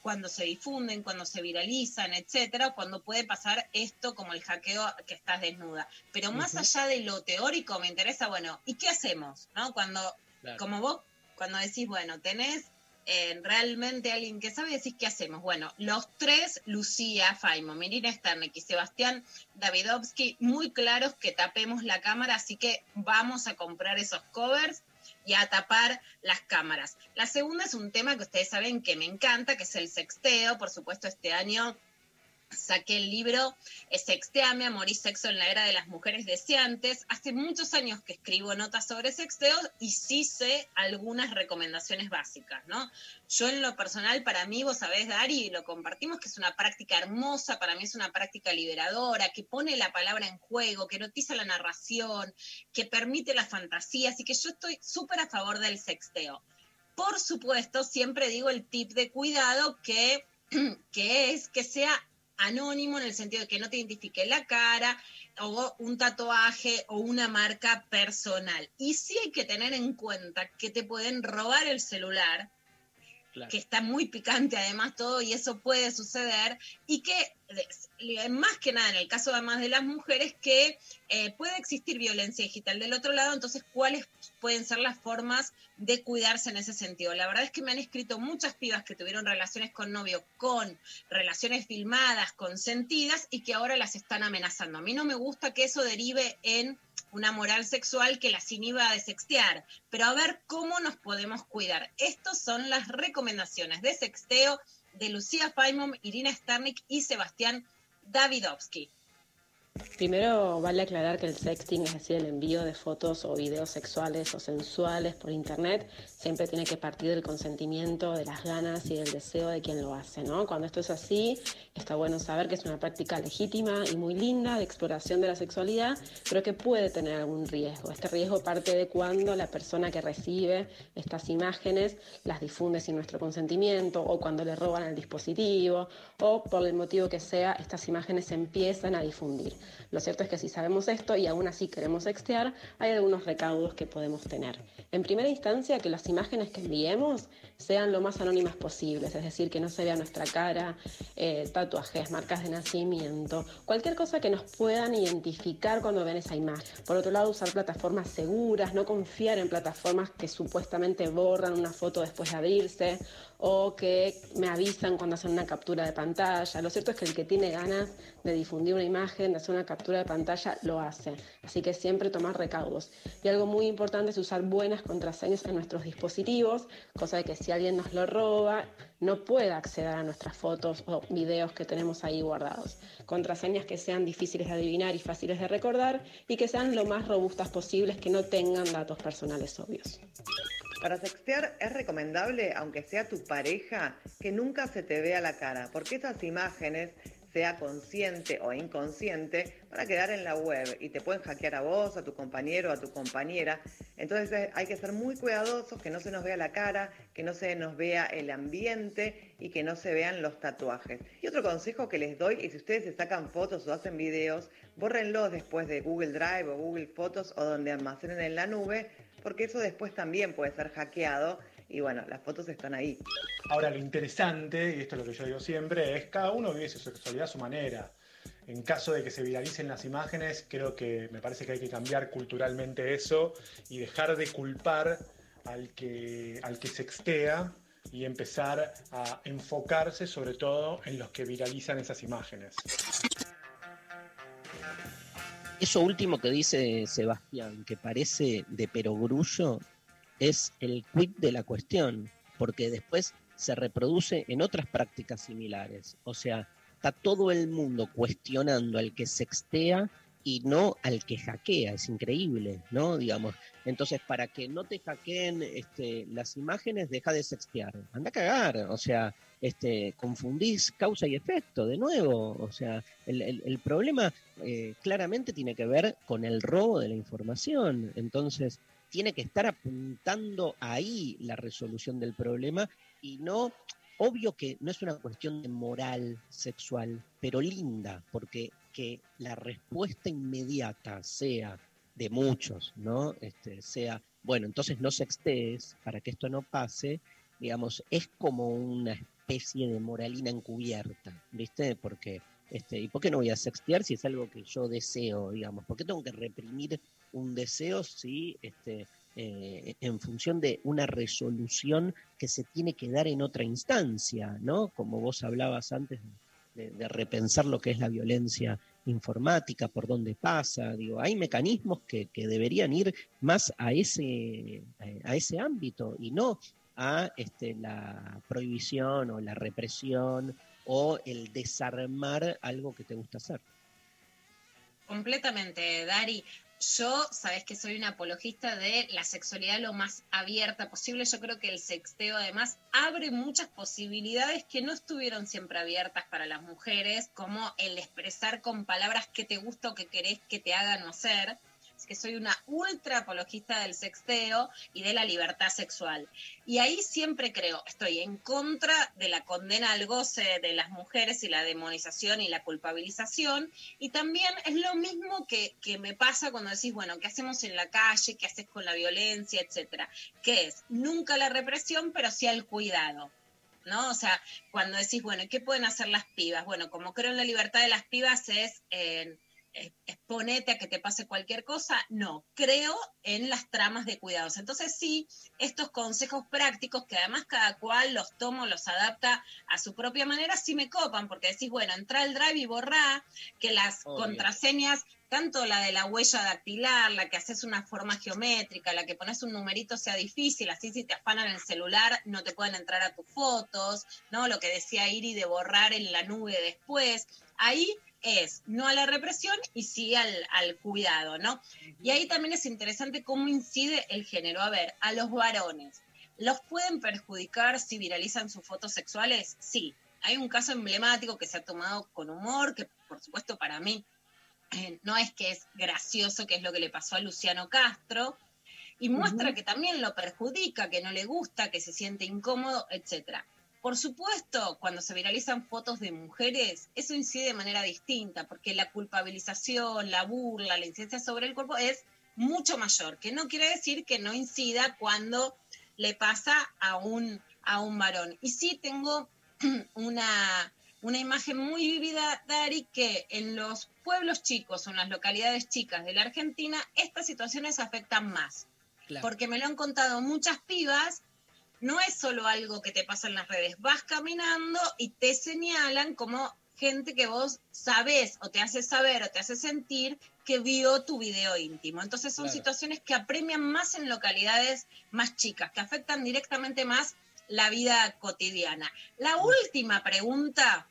cuando se difunden, cuando se viralizan, etcétera, o cuando puede pasar esto como el hackeo que estás desnuda. Pero más allá de lo teórico, me interesa, bueno, ¿y qué hacemos? ¿No? Cuando, Claro. como vos, cuando decís, bueno, tenés realmente alguien que sabe, decís, ¿qué hacemos? Bueno, los tres, Lucía, Faimo, Mirina Sternek y Sebastián Davidovsky, muy claros que tapemos la cámara, así que vamos a comprar esos covers y a tapar las cámaras. La segunda es un tema que ustedes saben que me encanta, que es el sexteo. Por supuesto, este año saqué el libro eh, Sexteame, Amor y Sexo en la Era de las Mujeres Deseantes. Hace muchos años que escribo notas sobre sexteo y sí sé algunas recomendaciones básicas, ¿no? Yo en lo personal, para mí, vos sabés, Dari, lo compartimos, que es una práctica hermosa, para mí es una práctica liberadora, que pone la palabra en juego, que erotiza la narración, que permite la fantasía, así que yo estoy súper a favor del sexteo. Por supuesto, siempre digo el tip de cuidado que, que es que sea anónimo en el sentido de que no te identifique la cara o un tatuaje o una marca personal. Y sí hay que tener en cuenta que te pueden robar el celular, que está muy picante además todo y eso puede suceder y que más que nada en el caso además de las mujeres que eh, puede existir violencia digital del otro lado, entonces cuáles pueden ser las formas de cuidarse en ese sentido. La verdad es que me han escrito muchas pibas que tuvieron relaciones con novio, con relaciones filmadas, consentidas y que ahora las están amenazando. A mí no me gusta que eso derive en una moral sexual que las inhiba de sextear, pero a ver cómo nos podemos cuidar. Estas son las recomendaciones de sexteo de Lucía Faimon, Irina Sternik y Sebastián Davidovsky. Primero vale aclarar que el sexting, es decir, el envío de fotos o videos sexuales o sensuales por internet, siempre tiene que partir del consentimiento, de las ganas y del deseo de quien lo hace. Cuando esto es así, está bueno saber que es una práctica legítima y muy linda de exploración de la sexualidad, pero que puede tener algún riesgo. Este riesgo parte de cuando la persona que recibe estas imágenes las difunde sin nuestro consentimiento o cuando le roban el dispositivo o por el motivo que sea, estas imágenes empiezan a difundir. Lo cierto es que si sabemos esto y aún así queremos sextear, hay algunos recaudos que podemos tener. En primera instancia, que las imágenes que enviemos sean lo más anónimas posibles, es decir, que no se vea nuestra cara, eh, tatuajes, marcas de nacimiento, cualquier cosa que nos puedan identificar cuando ven esa imagen. Por otro lado, usar plataformas seguras, no confiar en plataformas que supuestamente borran una foto después de abrirse o que me avisan cuando hacen una captura de pantalla. Lo cierto es que el que tiene ganas de difundir una imagen, de hacer una captura de pantalla, lo hace. Así que siempre tomar recaudos. Y algo muy importante es usar buenas contraseñas en nuestros dispositivos, cosa de que si alguien nos lo roba, no pueda acceder a nuestras fotos o videos que tenemos ahí guardados. Contraseñas que sean difíciles de adivinar y fáciles de recordar y que sean lo más robustas posibles, que no tengan datos personales obvios. Para sextear es recomendable, aunque sea tu pareja, que nunca se te vea la cara, porque esas imágenes, sea consciente o inconsciente, van a quedar en la web y te pueden hackear a vos, a tu compañero, a tu compañera. Entonces eh, hay que ser muy cuidadosos, que no se nos vea la cara, que no se nos vea el ambiente y que no se vean los tatuajes. Y otro consejo que les doy, y si ustedes se sacan fotos o hacen videos, bórrenlos después de Google Drive o Google Fotos o donde almacenen en la nube, porque eso después también puede ser hackeado y bueno, las fotos están ahí. Ahora, lo interesante, y esto es lo que yo digo siempre, es cada uno vive su sexualidad a su manera. En caso de que se viralicen las imágenes, creo que me parece que hay que cambiar culturalmente eso y dejar de culpar al que, al que sextea y empezar a enfocarse sobre todo en los que viralizan esas imágenes. Eso último que dice Sebastián, que parece de perogrullo, es el quid de la cuestión, porque después se reproduce en otras prácticas similares. O sea, está todo el mundo cuestionando al que sextea y no al que hackea. Es increíble, ¿no? Digamos. Entonces, para que no te hackeen este, las imágenes, deja de sextear. Anda a cagar. O sea, este, confundís causa y efecto de nuevo. O sea, el, problema eh, claramente tiene que ver con el robo de la información. Entonces, tiene que estar apuntando ahí la resolución del problema y no, obvio que no es una cuestión de moral sexual, pero linda, porque que la respuesta inmediata sea de muchos, ¿no? Este, sea, bueno, entonces no sextees para que esto no pase, digamos, es como una especie de moralina encubierta, ¿viste? Porque, este, ¿y por qué no voy a sextear si es algo que yo deseo, digamos? ¿Por qué tengo que reprimir un deseo si, este, eh, en función de una resolución que se tiene que dar en otra instancia, ¿no? Como vos hablabas antes de, repensar lo que es la violencia informática, por dónde pasa, digo, hay mecanismos que, que deberían ir más a ese, eh, a ese ámbito y no a este, la prohibición o la represión o el desarmar algo que te gusta hacer. Completamente, Dari. Yo, sabes que soy una apologista de la sexualidad lo más abierta posible. Yo creo que el sexteo además abre muchas posibilidades que no estuvieron siempre abiertas para las mujeres, como el expresar con palabras qué te gusta o qué querés que te hagan hacer. Soy una ultra apologista del sexteo y de la libertad sexual. Y ahí siempre creo, estoy en contra de la condena al goce de las mujeres y la demonización y la culpabilización. Y también es lo mismo que, que me pasa cuando decís, bueno, ¿qué hacemos en la calle? ¿Qué haces con la violencia? Etcétera. Que es nunca la represión, pero sí el cuidado. ¿no? O sea, cuando decís, bueno, ¿qué pueden hacer las pibas? Bueno, como creo en la libertad de las pibas es exponete a que te pase cualquier cosa, no, creo en las tramas de cuidados. Entonces sí, estos consejos prácticos, que además cada cual los toma, los adapta a su propia manera, sí me copan, porque decís, bueno, entra al drive y borrá, que las Obvio. contraseñas, tanto la de la huella dactilar, la que haces una forma geométrica, la que pones un numerito sea difícil, así si te afanan el celular no te pueden entrar a tus fotos, ¿no? Lo que decía Iri de borrar en la nube después. Ahí es no a la represión y sí al, al cuidado, ¿no? Y ahí también es interesante cómo incide el género. A ver, a los varones, ¿los pueden perjudicar si viralizan sus fotos sexuales? Sí. Hay un caso emblemático que se ha tomado con humor, que por supuesto para mí eh, no es que es gracioso, que es lo que le pasó a Luciano Castro, y muestra que también lo perjudica, que no le gusta, que se siente incómodo, etcétera. Por supuesto, cuando se viralizan fotos de mujeres, eso incide de manera distinta, porque la culpabilización, la burla, la incidencia sobre el cuerpo es mucho mayor, que no quiere decir que no incida cuando le pasa a un, a un varón. Y sí tengo una, una imagen muy vívida, Dari, que en los pueblos chicos o en las localidades chicas de la Argentina, estas situaciones afectan más. Porque me lo han contado muchas pibas no es solo algo que te pasa en las redes, vas caminando y te señalan como gente que vos sabés o te hace saber o te hace sentir que vio tu video íntimo. Entonces son Claro. situaciones que apremian más en localidades más chicas, que afectan directamente más la vida cotidiana. La última pregunta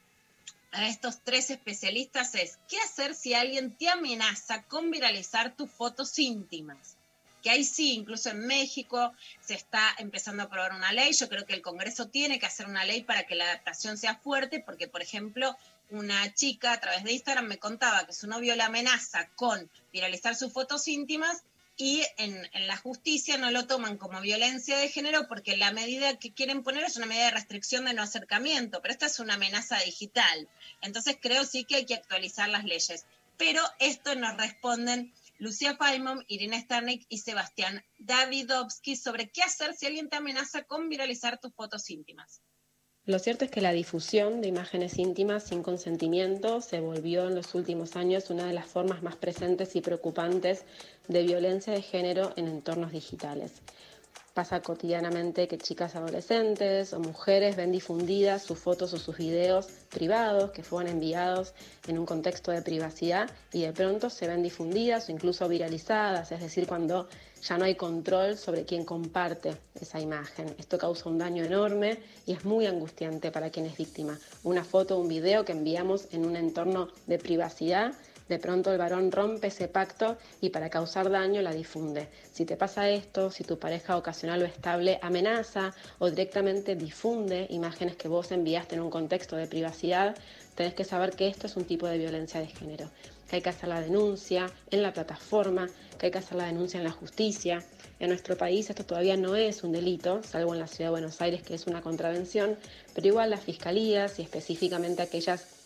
a estos tres especialistas es, ¿qué hacer si alguien te amenaza con viralizar tus fotos íntimas? Que ahí sí, incluso en México se está empezando a aprobar una ley. Yo creo que el Congreso tiene que hacer una ley para que la adaptación sea fuerte, porque, por ejemplo, una chica a través de Instagram me contaba que su novio la amenaza con viralizar sus fotos íntimas y en, en la justicia no lo toman como violencia de género porque la medida que quieren poner es una medida de restricción de no acercamiento, pero esta es una amenaza digital. Entonces creo sí que hay que actualizar las leyes. Pero esto nos responden Lucía Faimon, Irina Starnik y Sebastián Davidovsky sobre qué hacer si alguien te amenaza con viralizar tus fotos íntimas. Lo cierto es que la difusión de imágenes íntimas sin consentimiento se volvió en los últimos años una de las formas más presentes y preocupantes de violencia de género en entornos digitales. Pasa cotidianamente que chicas adolescentes o mujeres ven difundidas sus fotos o sus videos privados que fueron enviados en un contexto de privacidad y de pronto se ven difundidas o incluso viralizadas, es decir, cuando ya no hay control sobre quién comparte esa imagen. Esto causa un daño enorme y es muy angustiante para quien es víctima. Una foto o un video que enviamos en un entorno de privacidad de pronto el varón rompe ese pacto y para causar daño la difunde. Si te pasa esto, si tu pareja ocasional o estable amenaza o directamente difunde imágenes que vos enviaste en un contexto de privacidad, tenés que saber que esto es un tipo de violencia de género, que hay que hacer la denuncia en la plataforma, que hay que hacer la denuncia en la justicia. En nuestro país esto todavía no es un delito, salvo en la ciudad de Buenos Aires que es una contravención, pero igual las fiscalías y específicamente aquellas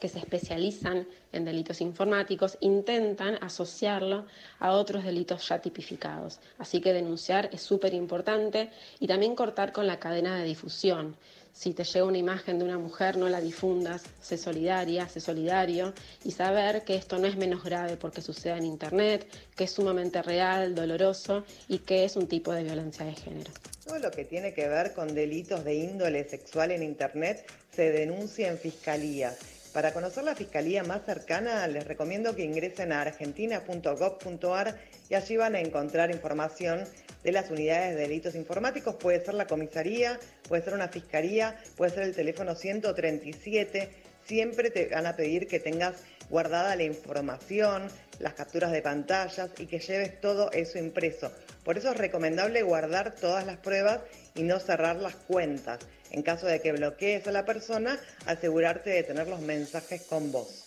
que se especializan en delitos informáticos intentan asociarlo a otros delitos ya tipificados. Así que denunciar es súper importante y también cortar con la cadena de difusión. Si te llega una imagen de una mujer, no la difundas, sé solidaria, sé solidario y saber que esto no es menos grave porque suceda en Internet, que es sumamente real, doloroso y que es un tipo de violencia de género. Todo lo que tiene que ver con delitos de índole sexual en Internet se denuncia en Fiscalía. Para conocer la fiscalía más cercana, les recomiendo que ingresen a argentina.gov.ar y allí van a encontrar información de las unidades de delitos informáticos. Puede ser la comisaría, puede ser una fiscalía, puede ser el teléfono 137. Siempre te van a pedir que tengas guardada la información, las capturas de pantallas y que lleves todo eso impreso. Por eso es recomendable guardar todas las pruebas y no cerrar las cuentas. En caso de que bloquees a la persona, asegurarte de tener los mensajes con vos.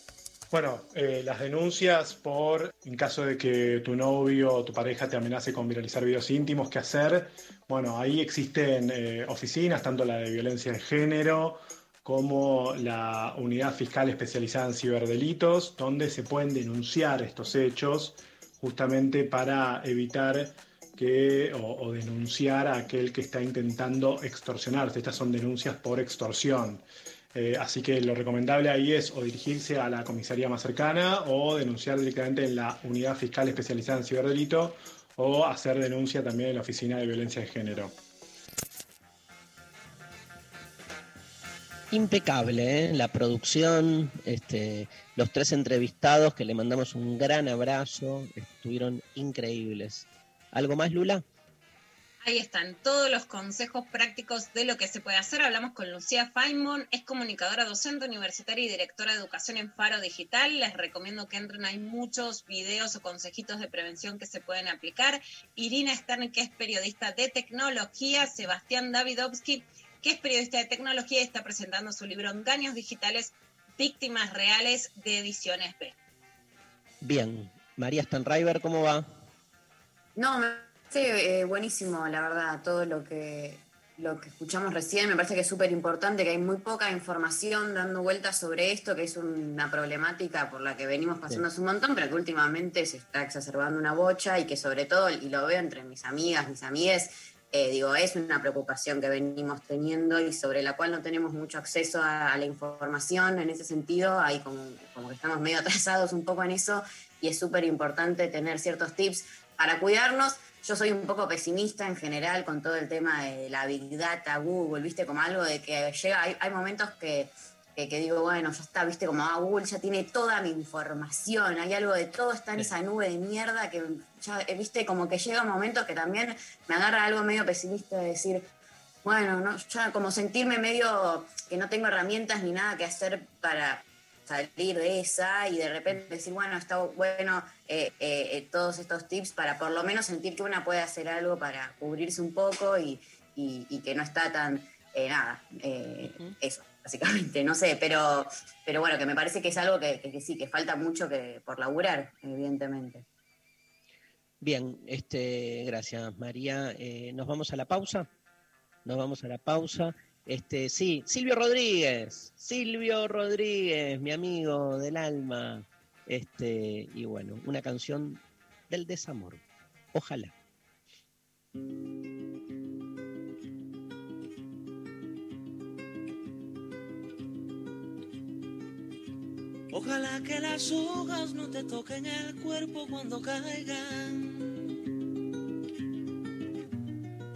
Bueno, eh, las denuncias por, en caso de que tu novio o tu pareja te amenace con viralizar videos íntimos, ¿qué hacer? Bueno, ahí existen eh, oficinas, tanto la de violencia de género como la unidad fiscal especializada en ciberdelitos, donde se pueden denunciar estos hechos justamente para evitar o, denunciar a aquel que está intentando extorsionarte. Estas son denuncias por extorsión. Eh, así que lo recomendable ahí es o dirigirse a la comisaría más cercana o denunciar directamente en la unidad fiscal especializada en ciberdelito o hacer denuncia también en la oficina de violencia de género. Impecable, ¿eh? la producción, este, los tres entrevistados que le mandamos un gran abrazo, estuvieron increíbles. ¿Algo más, Lula? Ahí están todos los consejos prácticos de lo que se puede hacer. Hablamos con Lucía Feynman, es comunicadora docente universitaria y directora de educación en Faro Digital. Les recomiendo que entren, hay muchos videos o consejitos de prevención que se pueden aplicar. Irina Stern, que es periodista de tecnología. Sebastián Davidovsky, que es periodista de tecnología y está presentando su libro Engaños Digitales, Víctimas Reales de Ediciones B. Bien. María Stanriver, ¿cómo va? No, me parece eh, buenísimo, la verdad, todo lo que, lo que escuchamos recién. Me parece que es súper importante, que hay muy poca información dando vueltas sobre esto, que es una problemática por la que venimos pasando hace un montón, pero que últimamente se está exacerbando una bocha y que sobre todo, y lo veo entre mis amigas, mis amigues, eh, digo, es una preocupación que venimos teniendo y sobre la cual no tenemos mucho acceso a, a la información en ese sentido. Hay como, como que estamos medio atrasados un poco en eso y es súper importante tener ciertos tips para cuidarnos. Yo soy un poco pesimista en general con todo el tema de la Big Data, Google, viste, como algo de que llega, hay, hay momentos que que, que digo, bueno, ya está, viste, como ah, Google ya tiene toda mi información, hay algo de todo, está en esa nube de mierda que ya, eh, viste, como que llega un momento que también me agarra algo medio pesimista de decir, bueno, no, ya como sentirme medio que no tengo herramientas ni nada que hacer para salir de esa y de repente decir, bueno, está bueno eh, eh, eh, todos estos tips para por lo menos sentir que una puede hacer algo para cubrirse un poco y, y- y que no está tan, eh, nada, eso, básicamente, no sé, pero, pero bueno, que me parece que es algo que, que- que sí, que falta mucho que, por laburar, evidentemente. Bien, este, gracias María. Nos vamos a la pausa. Nos vamos a la pausa. Este, sí, Silvio Rodríguez, Silvio Rodríguez, mi amigo del alma. Este, y bueno, una canción del desamor. Ojalá. Ojalá que las hojas no te toquen el cuerpo cuando caigan.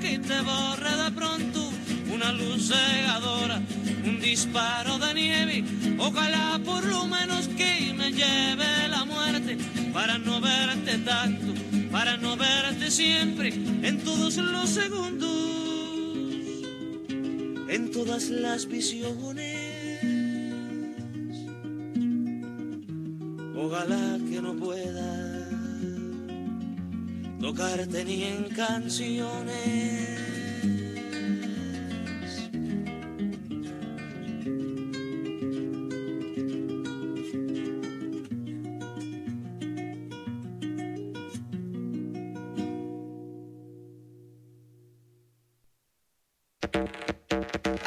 que te borre de pronto. Una luz cegadora, un disparo de nieve. Ojalá por lo menos que me lleve la muerte para no verte tanto, para no verte siempre en todos los segundos, en todas las visiones. Ojalá que no pueda tocarte ni en canciones.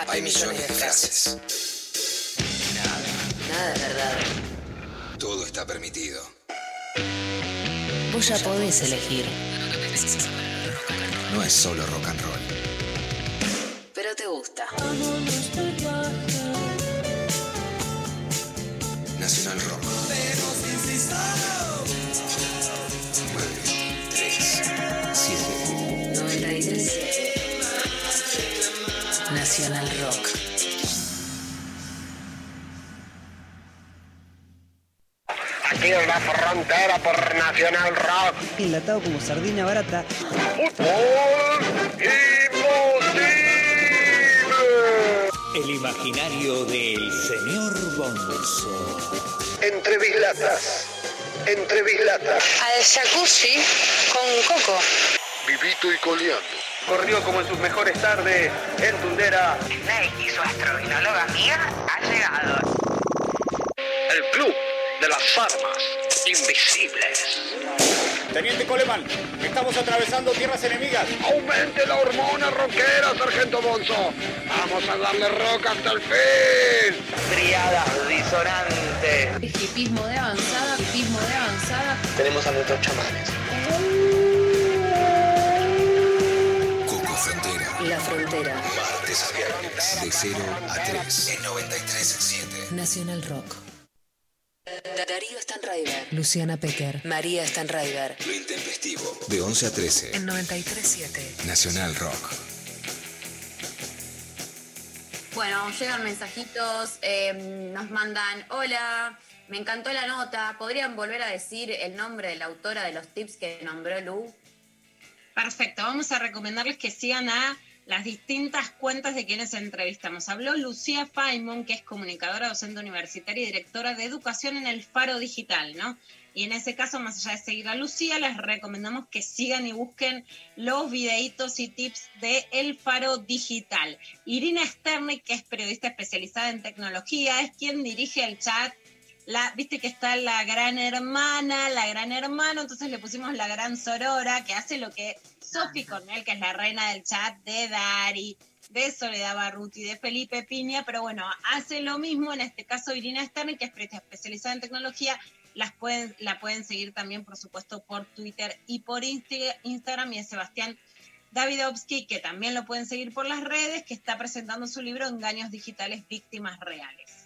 Hay millones de frases. Nada es verdad. Todo está permitido. Ya podés elegir. No es solo rock and roll. Pero te gusta. Nacional Rock. 3, 7. 93. Nacional Pantera por Nacional Rock. Enlatado como sardina barata. El imaginario del señor Bonzo. Entre bislatas. Entre bislatas. Al jacuzzi con coco. Vivito y coleando. Corrió como en sus mejores tardes en Tundera. Snake y su astrovinóloga amiga ha llegado. El club de las armas invisibles. Teniente Coleman, estamos atravesando tierras enemigas. Aumente la hormona rockera, Sargento Bonzo. Vamos a darle rock hasta el fin. Triadas disonantes. Hipismo de avanzada, hipismo de avanzada. Tenemos a nuestros chamanes. Coco Frontera. La Frontera. Martes a viernes. De 0 a 3. En 93.7. Nacional Rock. Darío Stanraiver. Luciana Pecker. María Stanraiver. Lo intempestivo. De 11 a 13. En 93.7. Nacional Rock. Bueno, llegan mensajitos, eh, nos mandan, hola, me encantó la nota, ¿podrían volver a decir el nombre de la autora de los tips que nombró Lu? Perfecto, vamos a recomendarles que sigan a las distintas cuentas de quienes entrevistamos. Habló Lucía Faimon, que es comunicadora, docente universitaria y directora de educación en el Faro Digital, ¿no? Y en ese caso, más allá de seguir a Lucía, les recomendamos que sigan y busquen los videitos y tips de El Faro Digital. Irina Sternik, que es periodista especializada en tecnología, es quien dirige el chat la, viste que está la gran hermana, la gran hermano, entonces le pusimos la gran sorora, que hace lo que Sophie Cornell, que es la reina del chat de Dari, de Soledad Barruti, de Felipe Piña, pero bueno, hace lo mismo, en este caso Irina Stern, que es especializada en tecnología, las pueden, la pueden seguir también, por supuesto, por Twitter y por Instagram, y a Sebastián Davidovsky, que también lo pueden seguir por las redes, que está presentando su libro Engaños Digitales, Víctimas Reales.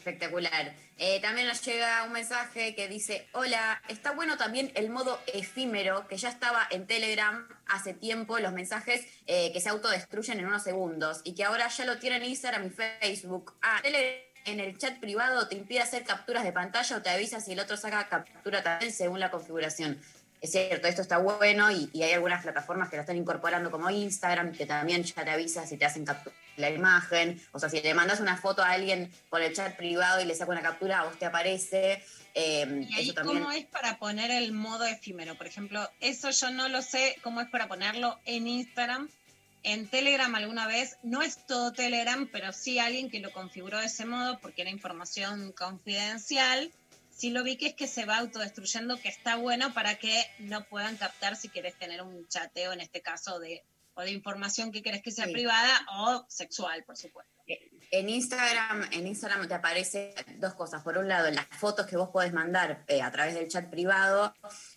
Espectacular. Eh, también nos llega un mensaje que dice, hola, está bueno también el modo efímero, que ya estaba en Telegram hace tiempo, los mensajes eh, que se autodestruyen en unos segundos, y que ahora ya lo tienen en Instagram y Facebook. Ah, Telegram en el chat privado te impide hacer capturas de pantalla o te avisa si el otro saca captura también según la configuración. Es cierto, esto está bueno y, y hay algunas plataformas que lo están incorporando como Instagram, que también ya te avisa si te hacen captura la imagen. O sea, si le mandas una foto a alguien por el chat privado y le saca una captura, a vos te aparece. Eh, ¿Y ahí eso también. cómo es para poner el modo efímero? Por ejemplo, eso yo no lo sé, cómo es para ponerlo en Instagram. En Telegram alguna vez, no es todo Telegram, pero sí alguien que lo configuró de ese modo porque era información confidencial. Sí lo vi que es que se va autodestruyendo, que está bueno para que no puedan captar si querés tener un chateo, en este caso, de, o de información que querés que sea Sí. privada o sexual, por supuesto. En Instagram, en Instagram te aparece dos cosas. Por un lado, en las fotos que vos podés mandar eh, a través del chat privado,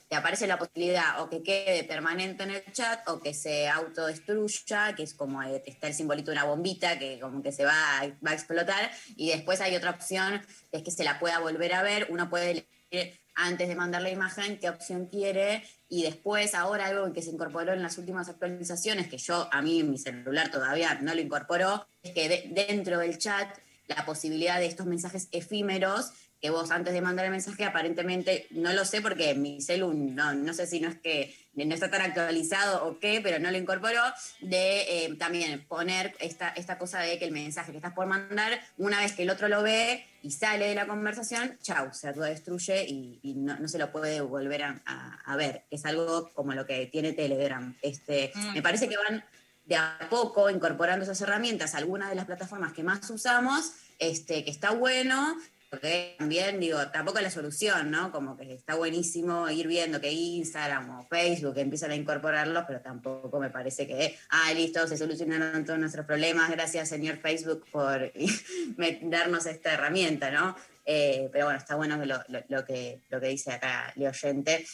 te aparece la posibilidad o que quede permanente en el chat o que se autodestruya, que es como eh, está el simbolito de una bombita que como que se va, a- va a explotar. Y después hay otra opción, es que se la pueda volver a ver. Uno puede elegir antes de mandar la imagen qué opción quiere y después ahora algo que se incorporó en las últimas actualizaciones, que yo a mí mi celular todavía no lo incorporó, es que de- dentro del chat la posibilidad de estos mensajes efímeros que vos antes de mandar el mensaje aparentemente, no lo sé porque mi celu no, no sé si no es que no está tan actualizado o qué, pero no lo incorporó, de eh, también poner esta, esta cosa de que el mensaje que estás por mandar, una vez que el otro lo ve y sale de la conversación, chau, se autodestruye y, y no, no se lo puede volver a, a- a ver. Es algo como lo que tiene Telegram. Este, Mm. Me parece que van de a poco incorporando esas herramientas a algunas de las plataformas que más usamos, este, que está bueno, porque también, digo, tampoco es la solución, ¿no? Como que está buenísimo ir viendo que Instagram o Facebook empiezan a incorporarlos, pero tampoco me parece que, ah, listo, se solucionaron todos nuestros problemas, gracias señor Facebook por darnos esta herramienta, ¿no? Eh, pero bueno, está bueno lo, lo- lo que, lo que dice acá el oyente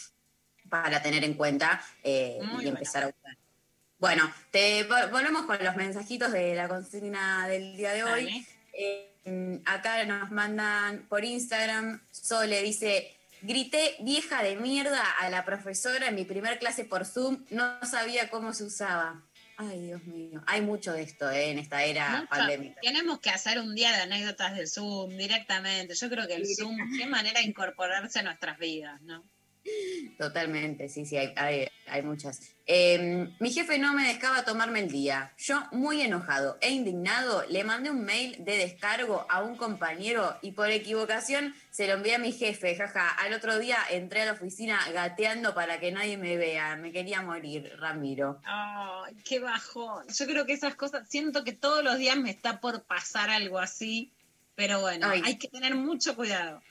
para tener en cuenta eh, y empezar a usar. Bueno, te vol- volvemos con los mensajitos de la consigna del día de hoy. Eh, acá nos mandan por Instagram, Sole dice, grité vieja de mierda a la profesora en mi primer clase por Zoom, no sabía cómo se usaba. Ay, Dios mío. Hay mucho de esto eh, en esta era Mucho. pandémica. Tenemos que hacer un día de anécdotas del Zoom directamente. Yo creo que el Zoom, qué manera de incorporarse a nuestras vidas, ¿no? Totalmente, sí, sí, hay, hay, hay muchas. Eh, mi jefe no me dejaba tomarme el día. Yo, muy enojado e indignado, le mandé un mail de descargo a un compañero y por equivocación se lo envié a mi jefe. Jaja, al otro día entré a la oficina gateando para que nadie me vea. Me quería morir, Ramiro. Ay, qué bajón. Yo creo que esas cosas, siento que todos los días me está por pasar algo así, pero bueno, Ay. hay que tener mucho cuidado.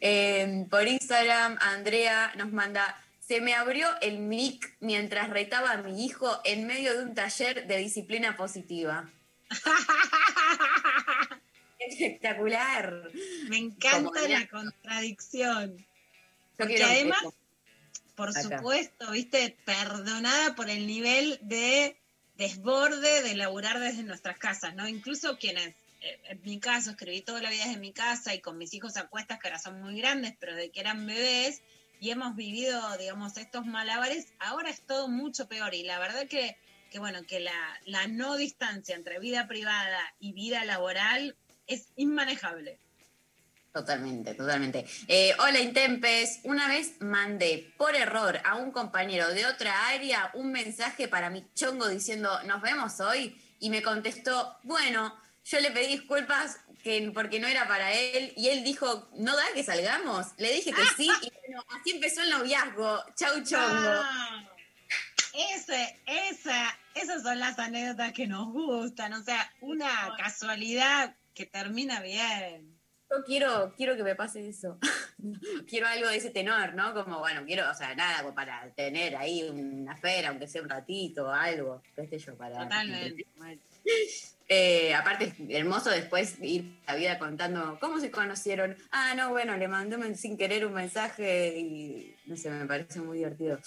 Eh, por Instagram, Andrea nos manda, se me abrió el mic mientras retaba a mi hijo en medio de un taller de disciplina positiva. Espectacular. Me encanta la contradicción. Porque además, por Acá. supuesto, viste, perdonada por el nivel de desborde de laburar desde nuestras casas, ¿no? Incluso quienes, en mi caso, escribí toda la vida desde mi casa y con mis hijos a cuestas que ahora son muy grandes, pero de que eran bebés y hemos vivido, digamos, estos malabares, ahora es todo mucho peor y la verdad que, que bueno, que la, no distancia entre vida privada y vida laboral es inmanejable. Totalmente, totalmente. Eh, hola Intempes, una vez mandé por error a un compañero de otra área un mensaje para mi chongo diciendo nos vemos hoy y me contestó, bueno, yo le pedí disculpas que, porque no era para él y él dijo, no da que salgamos. Le dije que sí y bueno, así empezó el noviazgo. Chau chongo. Ah, ese, esa, esas son las anécdotas que nos gustan, o sea, una casualidad que termina bien. Yo quiero, quiero que me pase eso. quiero algo de ese tenor, ¿no? Como, bueno, quiero, o sea, nada, para tener ahí una feria, aunque sea un ratito, algo, qué sé yo, para... Totalmente. Eh, aparte es hermoso después ir la vida contando cómo se conocieron. Ah, no, bueno, le mandé un- sin querer un mensaje y no sé, me parece muy divertido.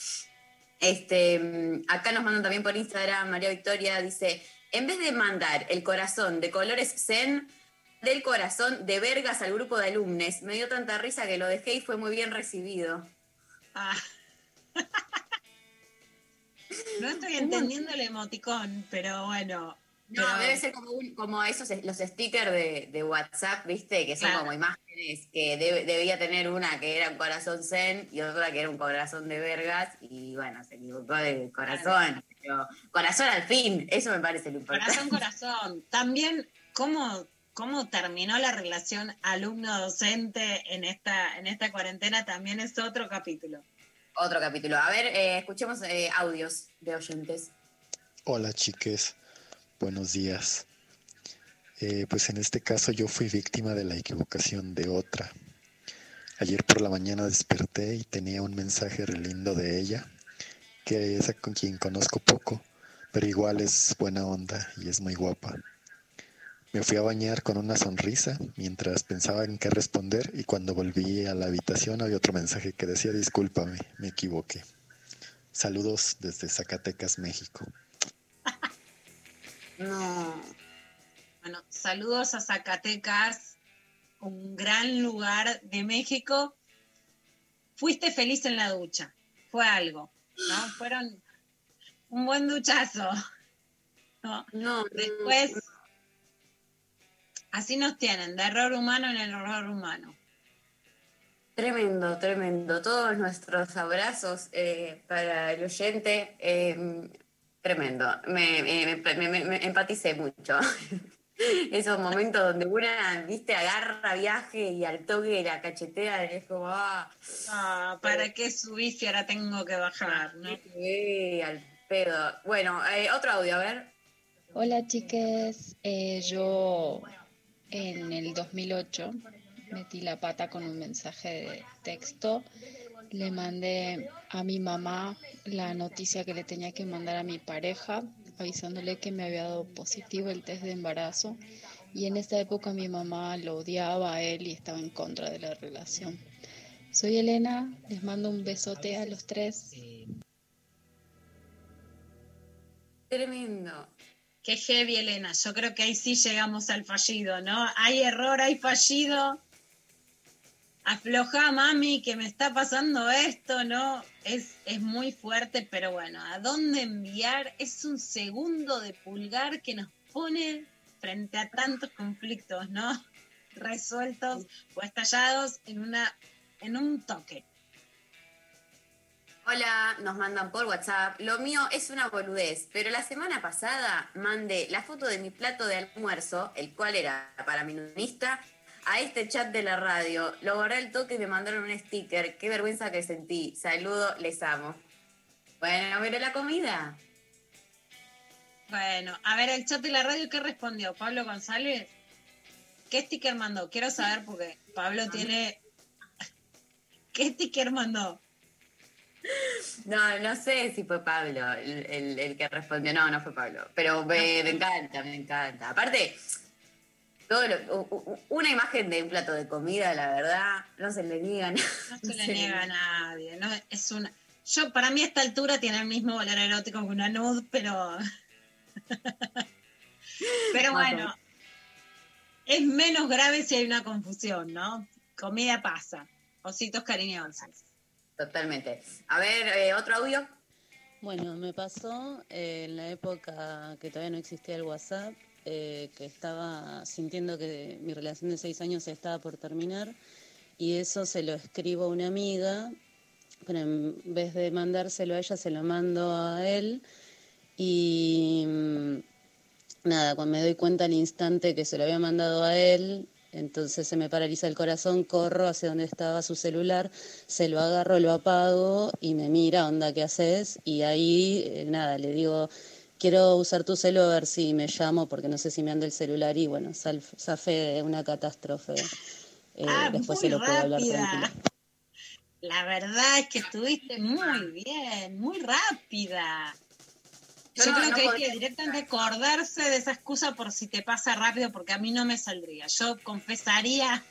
Este, mm, acá nos mandan también por Instagram, María Victoria dice, en vez de mandar el corazón de colores zen, del corazón de vergas al grupo de alumnos, me dio tanta risa que lo dejé y fue muy bien recibido. Ah. No estoy entendiendo el emoticón, pero bueno. No, pero- debe ser como, un- como esos, los stickers de, de WhatsApp, ¿viste? Que son Claro. como imágenes que debe- debía tener una que era un corazón zen y otra que era un corazón de vergas. Y bueno, se equivocó de corazón. Pero corazón al fin, eso me parece lo importante. Corazón, corazón. También, ¿cómo, cómo terminó la relación alumno-docente en esta, en esta cuarentena? También es otro capítulo. Otro capítulo. A ver, eh, escuchemos eh, audios de oyentes. Hola chiques, buenos días. Eh, pues en este caso yo fui víctima de la equivocación de otra. Ayer por la mañana desperté y tenía un mensaje re lindo de ella, que es con quien conozco poco, pero igual es buena onda y es muy guapa. Me fui a bañar con una sonrisa mientras pensaba en qué responder y cuando volví a la habitación había otro mensaje que decía discúlpame, me equivoqué. Saludos desde Zacatecas, México. No. Bueno, saludos a Zacatecas, un gran lugar de México. Fuiste feliz en la ducha, fue algo, ¿no? Fueron un buen duchazo. ¿no? No, Después, así nos tienen, de error humano en el error humano. Tremendo, tremendo. Todos nuestros abrazos eh, para el oyente. eh, tremendo. Me, me- me- me- me empaticé mucho. Esos momentos donde una, viste, agarra viaje y al toque la cachetea, es como, ah, Ah, ¿Para qué subí si ahora tengo que bajar? ¿no? eh, al pedo. Bueno, eh, otro audio, a ver. Hola chiques, Eh, yo en el 2008 metí la pata con un mensaje de texto, le mandé a mi mamá la noticia que le tenía que mandar a mi pareja, avisándole que me había dado positivo el test de embarazo y en esa época mi mamá lo odiaba a él y estaba en contra de la relación. Soy Elena, les mando un besote a los tres. Tremendo. Qué heavy, Elena. Yo creo que ahí sí llegamos al fallido, ¿no? Hay error, hay fallido. Afloja mami, que me está pasando esto, ¿no? Es, es muy fuerte, pero bueno, ¿a dónde enviar? Es un segundo de pulgar que nos pone frente a tantos conflictos, ¿no? Resueltos o estallados en, una, en un toque. Hola, nos mandan por WhatsApp. Lo mío es una boludez, pero la semana pasada mandé la foto de mi plato de almuerzo, el cual era para mi nudista, a este chat de la radio. Lo borré el toque y me mandaron un sticker. Qué vergüenza que sentí. Saludo, les amo. Bueno, pero la comida. Bueno, a ver, el chat de la radio, ¿qué respondió? Pablo González. ¿Qué sticker mandó? Quiero saber porque Pablo tiene... ¿Qué sticker mandó? No, no sé si fue Pablo el, el- el que respondió. No, no fue Pablo. Pero me, me encanta, me encanta. Aparte, todo lo- una imagen de un plato de comida, la verdad, no se le niega nada. No se le niega a nadie, ¿no? Es una... Yo, para mí, a esta altura tiene el mismo valor erótico que una nude, pero... pero bueno, es menos grave si hay una confusión, ¿no? Comida pasa. Ositos cariñosos. Totalmente. A ver, eh, otro audio. Bueno, me pasó eh, en la época que todavía no existía el WhatsApp, eh, que estaba sintiendo que mi relación de seis años estaba por terminar y eso se lo escribo a una amiga, pero en vez de mandárselo a ella se lo mando a él y mm, nada, cuando me doy cuenta al instante que se lo había mandado a él, entonces se me paraliza el corazón, corro hacia donde estaba su celular, se lo agarro, lo apago y me mira, onda, ¿qué haces? Y ahí, eh, nada, le digo, quiero usar tu celu a ver si me llamo porque no sé si me anda el celular y bueno, sal- zafé de una catástrofe. Eh, Ah, después muy se lo puedo hablar rápida. tranquila. La verdad es que estuviste muy bien, muy rápida. Yo Yo no- creo no que hay que directamente acordarse de esa excusa por si te pasa rápido, porque a mí no me saldría. Yo confesaría,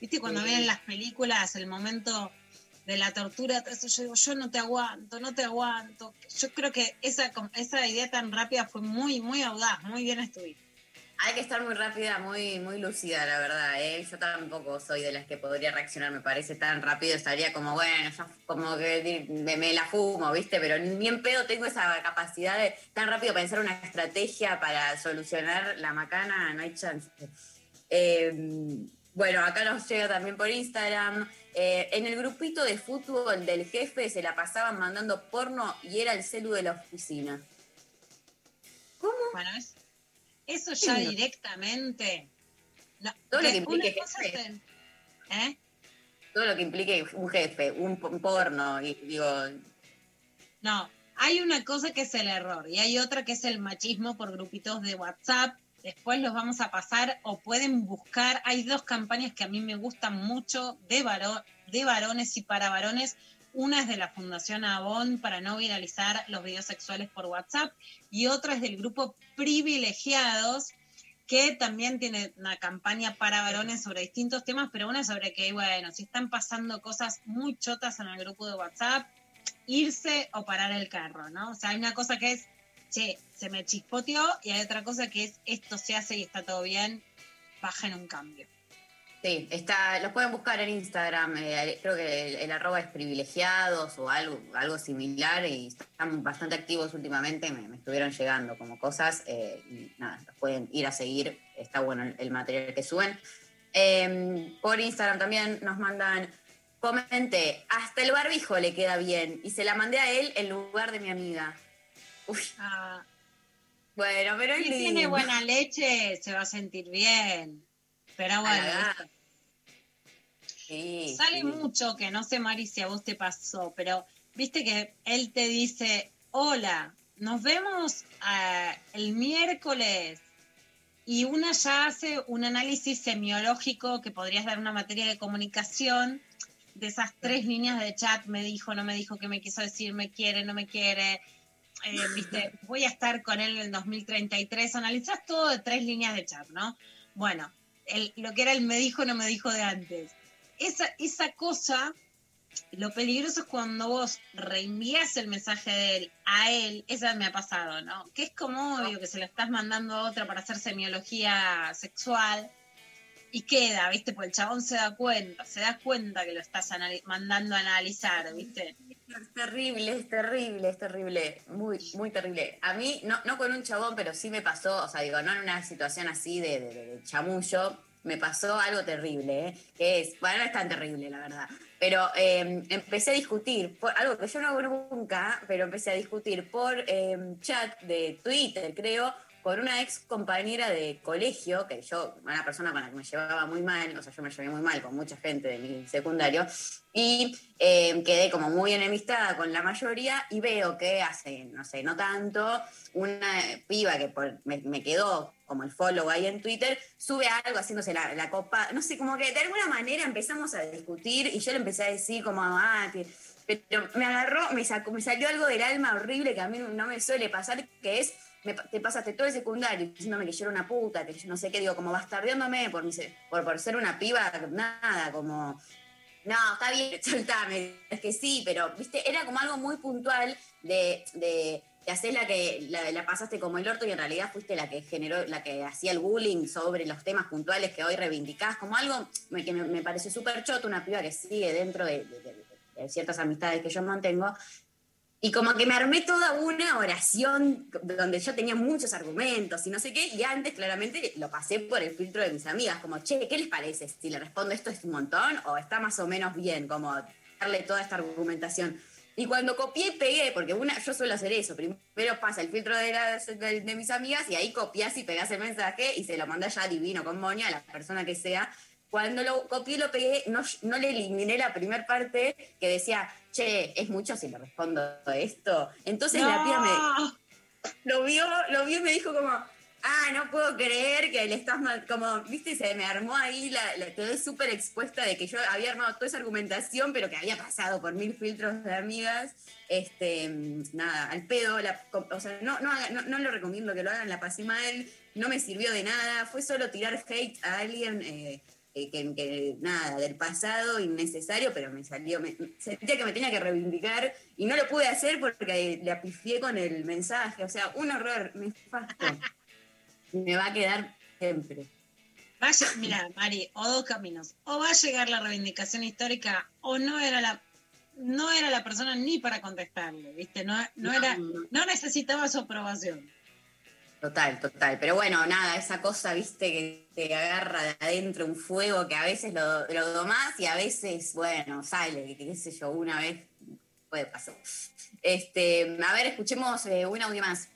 viste, cuando Sí. ven las películas el momento de la tortura, eso, yo digo, yo no te aguanto, no te aguanto. Yo creo que esa, esa idea tan rápida fue muy, muy audaz, muy bien estuviste. Hay que estar muy rápida, muy, muy lúcida, la verdad. ¿eh? Yo tampoco soy de las que podría reaccionar, me parece tan rápido. Estaría como, bueno, ya como que me, la fumo, ¿viste? Pero ni en pedo tengo esa capacidad de tan rápido pensar una estrategia para solucionar la macana, no hay chance. Eh, bueno, acá nos llega también por Instagram. Eh, en el grupito de fútbol del jefe se la pasaban mandando porno y era el celu de la oficina. ¿Cómo? Bueno, es- eso ya Sí, directamente. No, Todo lo que que implique jefe. ¿Eh? Todo lo que implique un jefe, un porno, y digo, No, hay una cosa que es el error y hay otra que es el machismo por grupitos de WhatsApp. Después los vamos a pasar o pueden buscar. Hay dos campañas que a mí me gustan mucho de, de varones y para varones. Una es de la Fundación Avon para no viralizar los videos sexuales por WhatsApp y otra es del grupo Privilegiados que también tiene una campaña para varones sobre distintos temas, pero una sobre que, bueno, si están pasando cosas muy chotas en el grupo de WhatsApp, irse o parar el carro, ¿no? O sea, hay una cosa que es, che, se me chispoteó y hay otra cosa que es, esto se hace y está todo bien, bajen un cambio. sí, está, los pueden buscar en Instagram, eh, creo que el, arroba es privilegiados o algo, algo similar y están bastante activos últimamente, me, me estuvieron llegando como cosas eh, y nada, los pueden ir a seguir, está bueno el, material que suben. Eh, por Instagram también nos mandan, comenté, hasta el barbijo le queda bien y se la mandé a él en lugar de mi amiga. Uy. Ah, Bueno, pero si tiene buena leche, se va a sentir bien. Pero bueno. Sí, Sale sí. mucho que no sé, Mari, si a vos te pasó, pero viste que él te dice, hola, nos vemos ah, el miércoles. Y una ya hace un análisis semiológico que podrías dar una materia de comunicación de esas tres líneas de chat, me dijo, no me dijo, qué me quiso decir, me quiere, no me quiere, eh, viste, voy a estar con él en el 2033, analizás todo de tres líneas de chat, ¿no? Bueno, lo que era el me dijo, no me dijo de antes esa, esa cosa, lo peligroso es cuando vos reenvías el mensaje de él a él, esa me ha pasado, ¿no? Que es como obvio que se lo estás mandando a otra para hacer semiología sexual, y queda, ¿viste? Porque el chabón se da cuenta, se da cuenta que lo estás mandando a analizar, ¿viste? Es terrible, es terrible, es terrible, muy, muy terrible. A mí, no, no con un chabón, pero sí me pasó, o sea, digo, no en una situación así de, de- chamullo, me pasó algo terrible, ¿eh? que es, bueno, no es tan terrible, la verdad, pero eh, empecé a discutir, por, algo que yo no hago nunca, pero empecé a discutir por eh, chat de Twitter, creo, con una ex compañera de colegio, que yo, una persona con la que me llevaba muy mal, o sea, yo me llevé muy mal con mucha gente de mi secundario, y eh, quedé como muy enemistada con la mayoría y veo que hace, no sé, no tanto, una piba que por- me, quedó como el follow ahí en Twitter, sube algo haciéndose la, la copa, no sé, como que de alguna manera empezamos a discutir y yo le empecé a decir como, ah. Pero me agarró, me, sacó, me salió algo del alma horrible que a mí no me suele pasar, que es, me te pasaste todo el secundario diciéndome que yo era una puta, que yo no sé qué, digo, como bastardeándome por, por, por ser una piba, nada, como no, está bien, soltame. Es que sí, pero, viste, era como algo muy puntual de, de, de hacer la que la, pasaste como el orto y en realidad fuiste la que generó, la que hacía el bullying sobre los temas puntuales que hoy reivindicás, como algo que me, pareció súper choto, una piba que sigue dentro de, de- de- de ciertas amistades que yo mantengo. Y como que me armé toda una oración donde yo tenía muchos argumentos y no sé qué, y antes claramente lo pasé por el filtro de mis amigas, como, che, ¿qué les parece si le respondo esto es un montón o está más o menos bien? Como darle toda esta argumentación. Y cuando copié y pegué, porque una, yo suelo hacer eso, primero pasa el filtro de, las- de, de mis amigas y ahí copias y pegás el mensaje y se lo mandás ya divino con moña a la persona que sea. Cuando lo copié y lo pegué, no, no le eliminé la primera parte que decía, che, es mucho si le respondo esto. Entonces la tía me, lo vio, lo vio y me dijo como, ah, no puedo creer que le estás mal, como, viste, se me armó ahí, la, la- quedé súper expuesta de que yo había armado toda esa argumentación, pero que había pasado por mil filtros de amigas, este, nada, al pedo, la- o sea, no, no, no lo recomiendo que lo hagan, la pasé mal, no me sirvió de nada, fue solo tirar hate a alguien, eh, eh, que, que, nada, del pasado, innecesario, pero me salió, me, sentía que me tenía que reivindicar y no lo pude hacer porque le apifié con el mensaje, o sea, un horror. Y me va a quedar siempre. Vaya, mira, Mari, o dos caminos. O va a llegar la reivindicación histórica o no era la no era la persona ni para contestarle, ¿viste? No, no era no necesitaba su aprobación. Total, total. Pero bueno, nada, esa cosa, viste, que te agarra de adentro un fuego que a veces lo, lo y a veces, bueno, sale, qué sé yo, una vez puede pasar. Este, a ver, escuchemos eh, un audio más.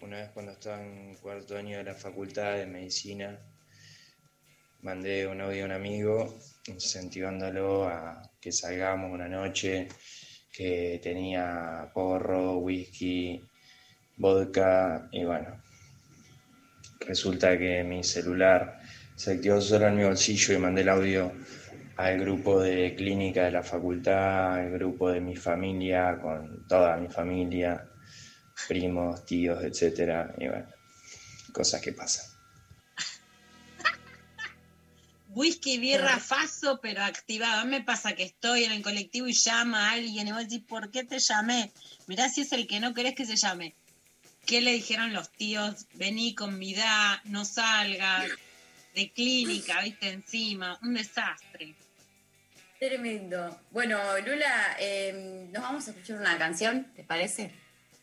Una vez cuando estaba en cuarto año de la facultad de medicina, mandé un audio a un amigo incentivándolo a que salgamos una noche que tenía porro, whisky, vodka y bueno, resulta que mi celular se activó solo en mi bolsillo y mandé el audio al grupo de clínica de la facultad, al grupo de mi familia, con toda mi familia, primos, tíos, etcétera, y bueno, cosas que pasan. Whisky, birra, faso, pero activado. A mí me pasa que estoy en el colectivo y llama a alguien y vos decís, ¿por qué te llamé? Mirá si es el que no querés que se llame. ¿Qué le dijeron los tíos? Vení con mi edad, no salgas, de clínica, viste, encima. Un desastre. Tremendo. Bueno, Lula, eh, nos vamos a escuchar una canción, ¿te parece?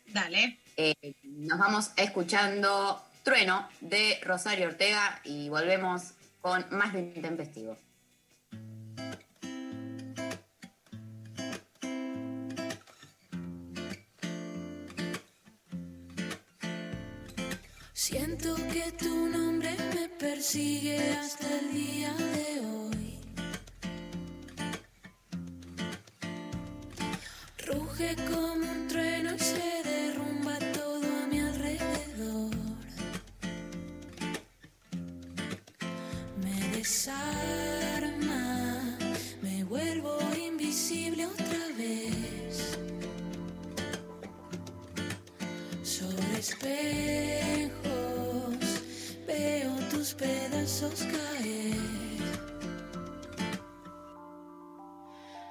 Dale. Eh, nos vamos escuchando Trueno de Rosario Ortega y volvemos con más de intempestivo. Siento que tu nombre me persigue hasta el día de hoy. Ruge como un trueno y se derrumba todo a mi alrededor. Me desarma, me vuelvo invisible otra vez. Sobre tus pedazos caer.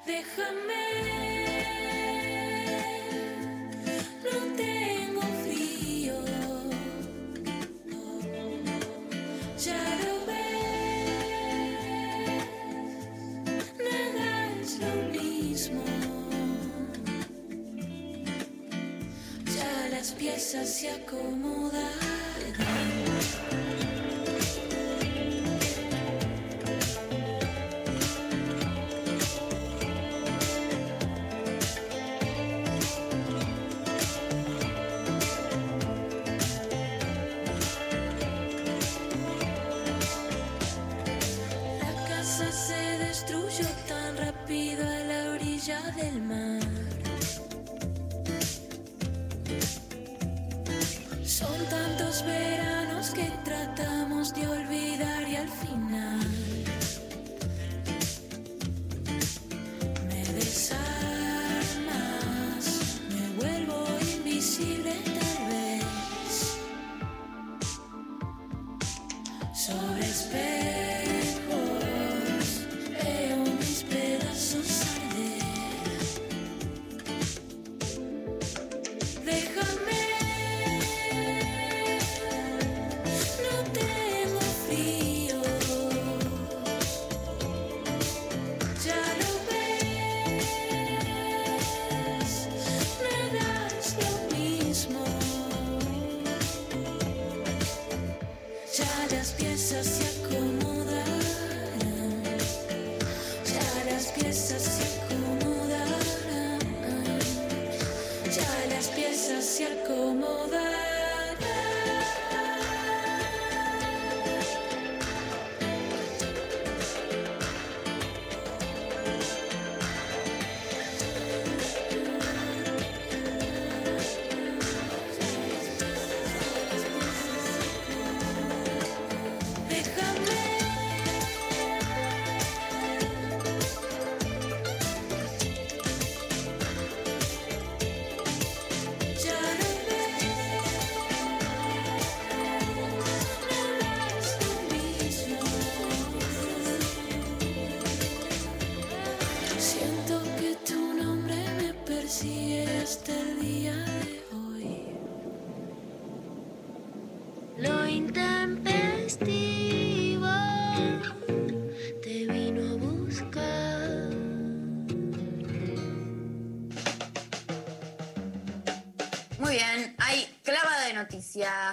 Déjame. No tengo frío. No, ya lo ves. Nada es lo mismo. Ya las piezas se acomodan.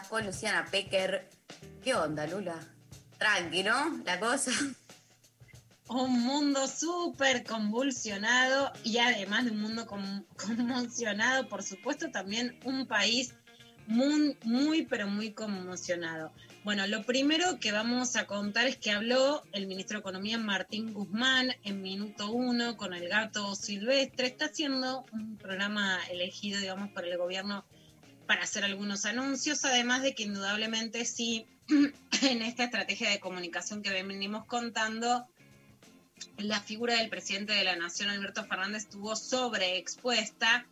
Con Luciana Pecker. ¿Qué onda, Lula? Tranqui, ¿no? La cosa. Un mundo súper convulsionado y además de un mundo con- conmocionado, por supuesto, también un país muy, muy, pero muy conmocionado. Bueno, lo primero que vamos a contar es que habló el ministro de Economía Martín Guzmán en Minuto Uno con el gato silvestre. Está haciendo un programa elegido, digamos, por el gobierno para hacer algunos anuncios, además de que indudablemente sí, en esta estrategia de comunicación que venimos contando, la figura del presidente de la Nación, Alberto Fernández, estuvo sobreexpuesta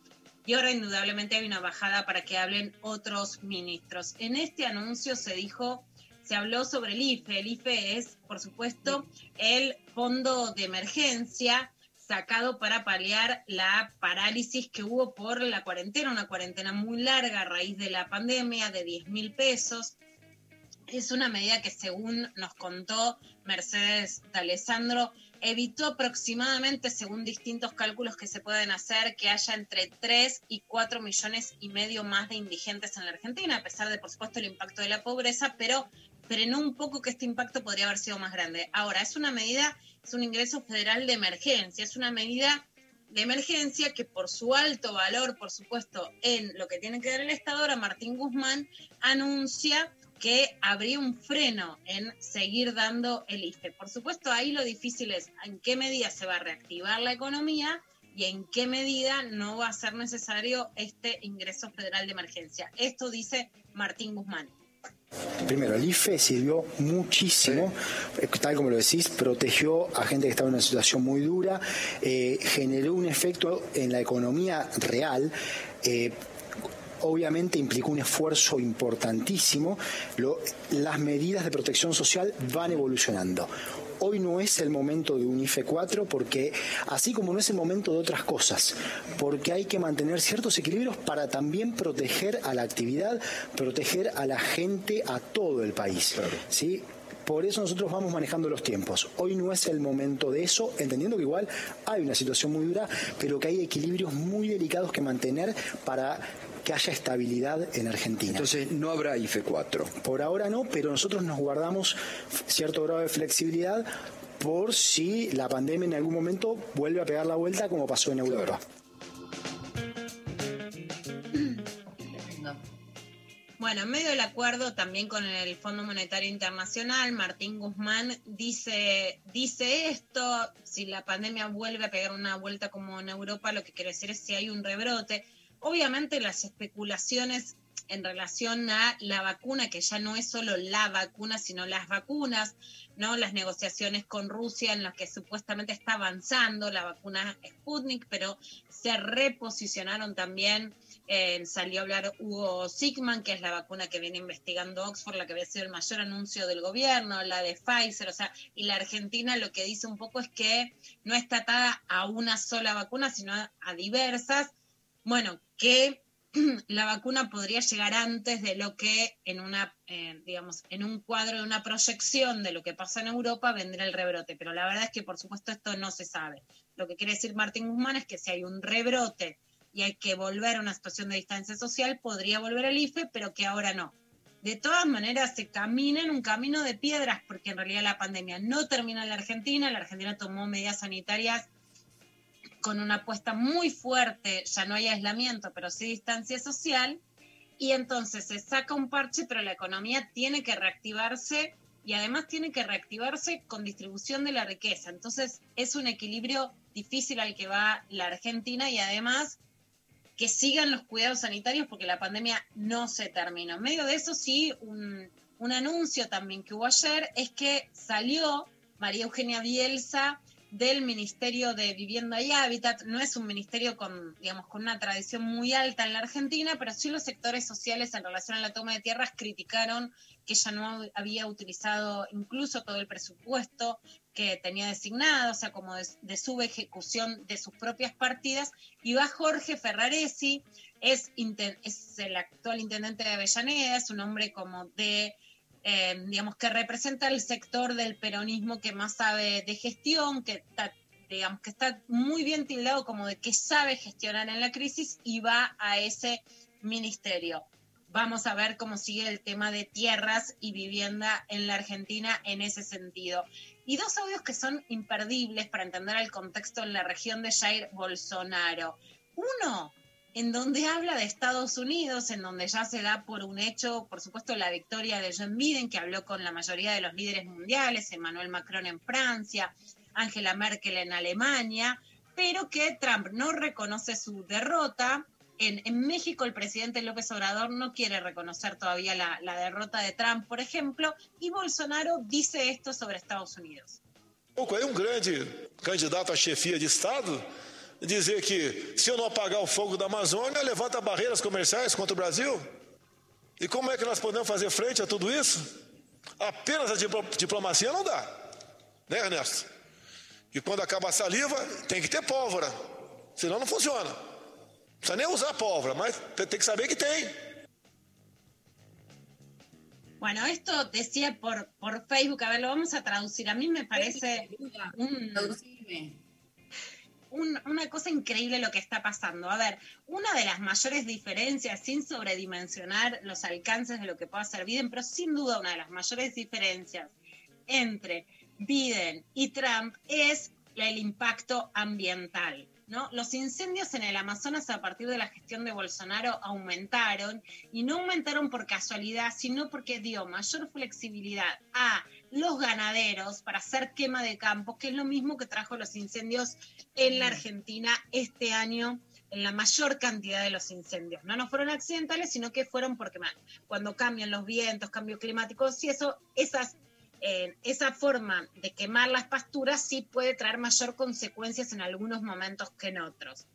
y ahora indudablemente hay una bajada para que hablen otros ministros. En este anuncio se dijo, se habló sobre el IFE. El IFE es, por supuesto, el fondo de emergencia sacado para paliar la parálisis que hubo por la cuarentena, una cuarentena muy larga a raíz de la pandemia de 10 mil pesos. Es una medida que, según nos contó Mercedes D'Alessandro, evitó aproximadamente, según distintos cálculos que se pueden hacer, que haya entre 3 y 4 millones y medio más de indigentes en la Argentina, a pesar de, por supuesto, el impacto de la pobreza, pero frenó un poco que este impacto podría haber sido más grande. Ahora, es una medida, es un ingreso federal de emergencia, es una medida de emergencia que por su alto valor, por supuesto, en lo que tiene que ver el Estado, ahora Martín Guzmán anuncia que habría un freno en seguir dando el IFE. Por supuesto, ahí lo difícil es en qué medida se va a reactivar la economía y en qué medida no va a ser necesario este ingreso federal de emergencia. Esto dice Martín Guzmán. Primero, el IFE sirvió muchísimo, eh, tal como lo decís, protegió a gente que estaba en una situación muy dura, eh, generó un efecto en la economía real. eh, obviamente implicó un esfuerzo importantísimo. Lo- las medidas de protección social van evolucionando. Hoy no es el momento de un IFE 4 porque, así como no es el momento de otras cosas, porque hay que mantener ciertos equilibrios para también proteger a la actividad, proteger a la gente, a todo el país. ¿sí? Por eso nosotros vamos manejando los tiempos. Hoy no es el momento de eso, entendiendo que igual hay una situación muy dura, pero que hay equilibrios muy delicados que mantener para que haya estabilidad en Argentina. Entonces no habrá IFE 4. Por ahora no, pero nosotros nos guardamos cierto grado de flexibilidad por si la pandemia en algún momento vuelve a pegar la vuelta como pasó en Europa. Bueno, en medio del acuerdo también con el Fondo Monetario Internacional, Martín Guzmán dice, dice esto, si la pandemia vuelve a pegar una vuelta como en Europa, lo que quiere decir es si hay un rebrote. Obviamente las especulaciones en relación a la vacuna, que ya no es solo la vacuna, sino las vacunas, ¿no? Las negociaciones con Rusia en las que supuestamente está avanzando la vacuna Sputnik, pero se reposicionaron también, eh, salió a hablar Hugo Sigman, que es la vacuna que viene investigando Oxford, la que había sido el mayor anuncio del gobierno, la de Pfizer, o sea, y la Argentina lo que dice un poco es que no está atada a una sola vacuna, sino a, diversas. Bueno, que la vacuna podría llegar antes de lo que en una, eh, digamos, en un cuadro de una proyección de lo que pasa en Europa vendrá el rebrote. Pero la verdad es que, por supuesto, esto no se sabe. Lo que quiere decir Martín Guzmán es que si hay un rebrote y hay que volver a una situación de distancia social, podría volver el IFE, pero que ahora no. De todas maneras, se camina en un camino de piedras, porque en realidad la pandemia no termina en la Argentina. La Argentina tomó medidas sanitarias con una apuesta muy fuerte, ya no hay aislamiento, pero sí distancia social, y entonces se saca un parche, pero la economía tiene que reactivarse y además tiene que reactivarse con distribución de la riqueza. Entonces es un equilibrio difícil al que va la Argentina y además que sigan los cuidados sanitarios porque la pandemia no se terminó. En medio de eso sí, un, un anuncio también que hubo ayer es que salió María Eugenia Bielsa del Ministerio de Vivienda y Hábitat. No es un ministerio con, digamos, con una tradición muy alta en la Argentina, pero sí los sectores sociales en relación a la toma de tierras criticaron que ella no había utilizado incluso todo el presupuesto que tenía designado, o sea, como de, de su ejecución de sus propias partidas. Y va Jorge Ferraresi, es, es el actual intendente de Avellaneda, es un hombre como de eh, digamos, que representa el sector del peronismo que más sabe de gestión, que está, digamos, que está muy bien tildado como de que sabe gestionar en la crisis y va a ese ministerio. Vamos a ver cómo sigue el tema de tierras y vivienda en la Argentina en ese sentido. Y dos audios que son imperdibles para entender el contexto en la región de Jair Bolsonaro. Uno, en donde habla de Estados Unidos, en donde ya se da por un hecho, por supuesto, la victoria de John Biden, que habló con la mayoría de los líderes mundiales, Emmanuel Macron en Francia, Angela Merkel en Alemania, pero que Trump no reconoce su derrota. En, en México el presidente López Obrador no quiere reconocer todavía la, la derrota de Trump, por ejemplo, y Bolsonaro dice esto sobre Estados Unidos. Hay un grande candidato a chefia de Estado dizer que se eu não apagar o fogo da Amazônia, levanta barreiras comerciais contra o Brasil? E como é que nós podemos fazer frente a tudo isso? Apenas a diplomacia não dá, né, Ernesto? E quando acaba a saliva, tem que ter pólvora, senão não funciona. Precisa nem usar pólvora, mas tem que saber que tem. Bueno, esto decía por, por Facebook, a ver, lo vamos a traducir. A mí me parece un, un, una cosa increíble lo que está pasando. A ver, una de las mayores diferencias, sin sobredimensionar los alcances de lo que pueda hacer Biden, pero sin duda una de las mayores diferencias entre Biden y Trump es el impacto ambiental. ¿No? Los incendios en el Amazonas a partir de la gestión de Bolsonaro aumentaron y no aumentaron por casualidad, sino porque dio mayor flexibilidad a los ganaderos para hacer quema de campo, que es lo mismo que trajo los incendios en la Argentina este año en la mayor cantidad de los incendios. No, no fueron accidentales, sino que fueron porque man, cuando cambian los vientos, cambios climáticos y eso, esas eh, esa forma de quemar las pasturas sí puede traer mayor consecuencias en algunos momentos que en otros.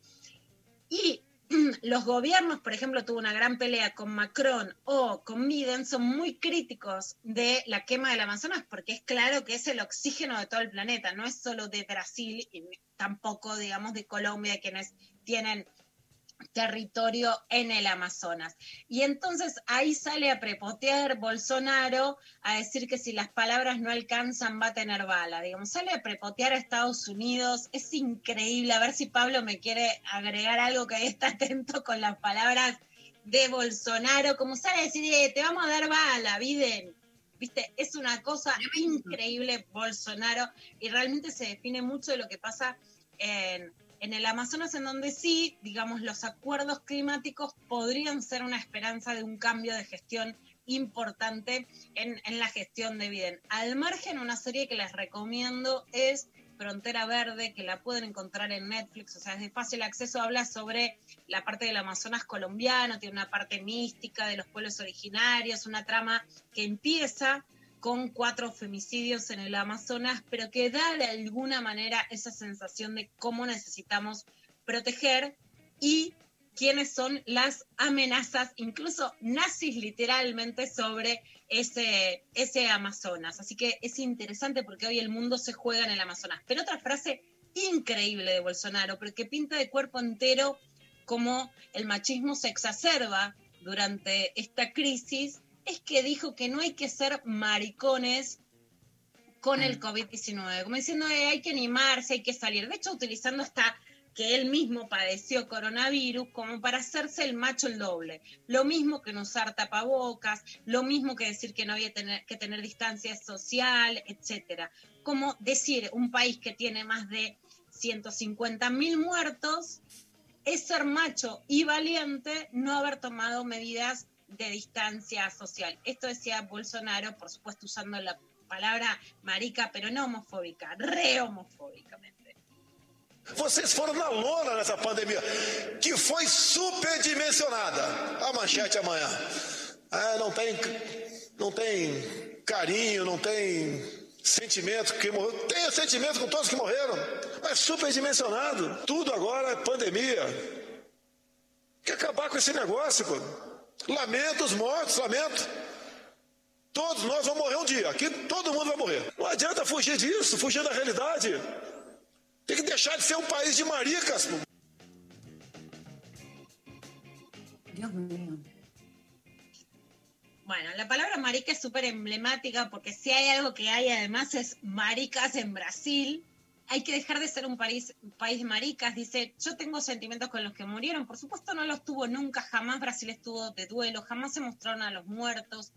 Y los gobiernos, por ejemplo, tuvo una gran pelea con Macron o con Biden, son muy críticos de la quema del Amazonas porque es claro que es el oxígeno de todo el planeta, no es solo de Brasil y tampoco, digamos, de Colombia, quienes tienen territorio en el Amazonas. Y entonces ahí sale a prepotear Bolsonaro a decir que si las palabras no alcanzan va a tener bala. Digamos, sale a prepotear a Estados Unidos. Es increíble. A ver si Pablo me quiere agregar algo que ahí está atento con las palabras de Bolsonaro. Como sale a decir, "Eh, te vamos a dar bala, Biden. Viste, es una cosa increíble Bolsonaro y realmente se define mucho de lo que pasa en, en el Amazonas, en donde sí, digamos, los acuerdos climáticos podrían ser una esperanza de un cambio de gestión importante en, en la gestión de Biden. Al margen, una serie que les recomiendo es Frontera Verde, que la pueden encontrar en Netflix, o sea, es de fácil acceso, habla sobre la parte del Amazonas colombiano, tiene una parte mística de los pueblos originarios, una trama que empieza con cuatro femicidios en el Amazonas, pero que da de alguna manera esa sensación de cómo necesitamos proteger y quiénes son las amenazas, incluso nazis literalmente, sobre ese, ese Amazonas. Así que es interesante porque hoy el mundo se juega en el Amazonas. Pero otra frase increíble de Bolsonaro, porque pinta de cuerpo entero cómo el machismo se exacerba durante esta crisis, es que dijo que no hay que ser maricones con el COVID-19, como diciendo "Eh, hay que animarse, hay que salir. De hecho, utilizando hasta que él mismo padeció coronavirus como para hacerse el macho el doble. Lo mismo que no usar tapabocas, lo mismo que decir que no había que tener distancia social, etcétera. Como decir un país que tiene más de 150 mil muertos es ser macho y valiente no haber tomado medidas de distancia social. Esto decía Bolsonaro, por supuesto usando la palabra marica, pero no homofóbica, re homofóbicamente. Vocês foram na lona nessa pandemia, que foi superdimensionada. A manchete amanhã. Ah, não tem, não tem carinho, não tem sentimento que morreu. Tem sentimento com todos que morreram, mas superdimensionado. Tudo agora é pandemia. Tem que acabar com esse negócio, pô. Lamento os mortos, lamento. Todos nós vamos morrer um dia. Aqui todo mundo vai morrer. Não adianta fugir disso, fugir da realidade. Tem que deixar de ser um país de maricas. Dios mío. Bueno, la palabra marica es súper emblemática porque si hay algo que hay además es maricas en Brasil. Hay que dejar de ser un país, un país de maricas. Dice, yo tengo sentimientos con los que murieron. Por supuesto no los tuvo nunca, jamás Brasil estuvo de duelo, jamás se mostraron a los muertos.